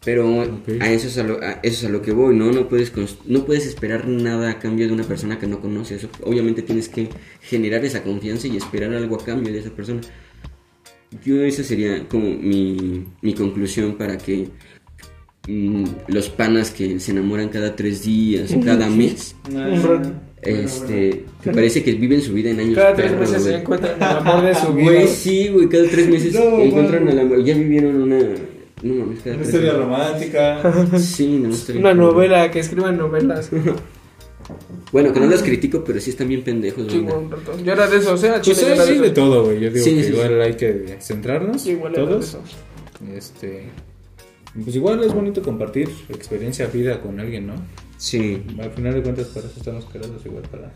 C: Pero
B: Ok.
C: a, eso es a, lo, a eso es a lo que voy, ¿no? No puedes, no puedes esperar nada a cambio de una persona que no conoces. Obviamente tienes que generar esa confianza y esperar algo a cambio de esa persona. Yo esa sería como mi, mi conclusión para que mm, los panas que se enamoran cada tres días cada mes, este, te parece que viven su vida en años
A: Cada tres meses se encuentran el amor de su vida.
C: Güey, sí, güey, cada tres meses
D: No,
C: encuentran al amor. Ya vivieron una... No mames, cada
D: Una
C: tres
D: historia romántica.
C: Sí, no, bien
A: Una novela, que escriban novelas.
C: Bueno, que no las critico, pero sí están bien pendejos,
A: Sí,
C: banda.
A: un rato. Yo era de eso, o sea,
B: Pues
A: chile, yo
B: hay,
A: era de
B: hay de
A: eso.
B: todo, güey. Yo digo
C: Sí,
B: que
C: sí,
B: igual hay que centrarnos.
A: Igual era de
B: todos.
A: eso.
B: Este. Pues igual es bonito compartir experiencia, vida con alguien, ¿no?
C: Sí.
B: Al final de cuentas, para eso estamos creados igual, para,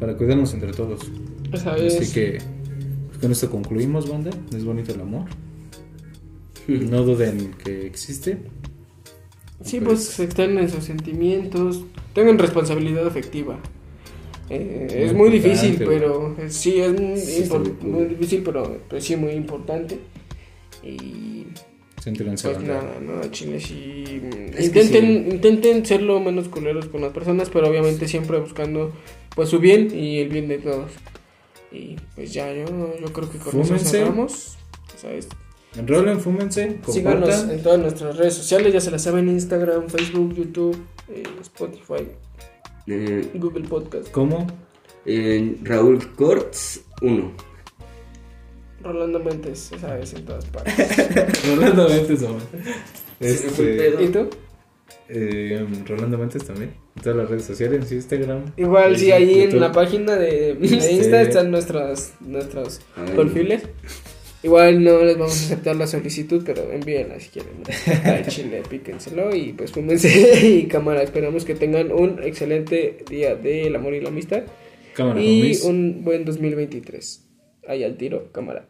B: para cuidarnos entre todos.
A: Esa es.
B: Así que pues, con esto concluimos, banda. Es bonito el amor. No duden que existe.
A: Sí, pues externen sus sentimientos, tengan responsabilidad afectiva. Eh, es muy difícil, pero eh, sí, es muy,
C: Sí, está
A: impor-
C: muy
A: difícil, pero pues, sí muy importante. Y pues nada, no, chile, sí. Intenten, intenten ser lo menos culeros con las personas, pero obviamente siempre buscando pues su bien y el bien de todos. Y pues ya, yo, yo creo que con eso
B: Fúmense.
A: cerramos. ¿sabes?
B: Enrolen, fúmense,
A: Síganos en todas nuestras redes sociales, ya se las saben, Instagram, Facebook, YouTube, eh, Spotify,
C: Eh,
A: Google Podcast.
B: ¿Cómo?
C: en Raúl Cortz 1.
A: Rolando Mentes, ya sabes, en todas partes.
B: Rolando Mentes, hombre. Este.
A: ¿Y tú?
B: eh, Rolando Mentes también. En todas las redes sociales, Instagram.
A: Igual, sí, ahí en la página de, de
B: Este-
A: Insta están nuestras, nuestros
C: Ay.
A: perfiles. Igual no les vamos a aceptar la solicitud, pero envíenla si quieren. Al chile, píquenselo y pues fúmense y cámara. Esperamos que tengan un excelente día del amor y la amistad
B: Cámara,
A: y
B: homies.
A: un buen 2023. Ahí al tiro, cámara.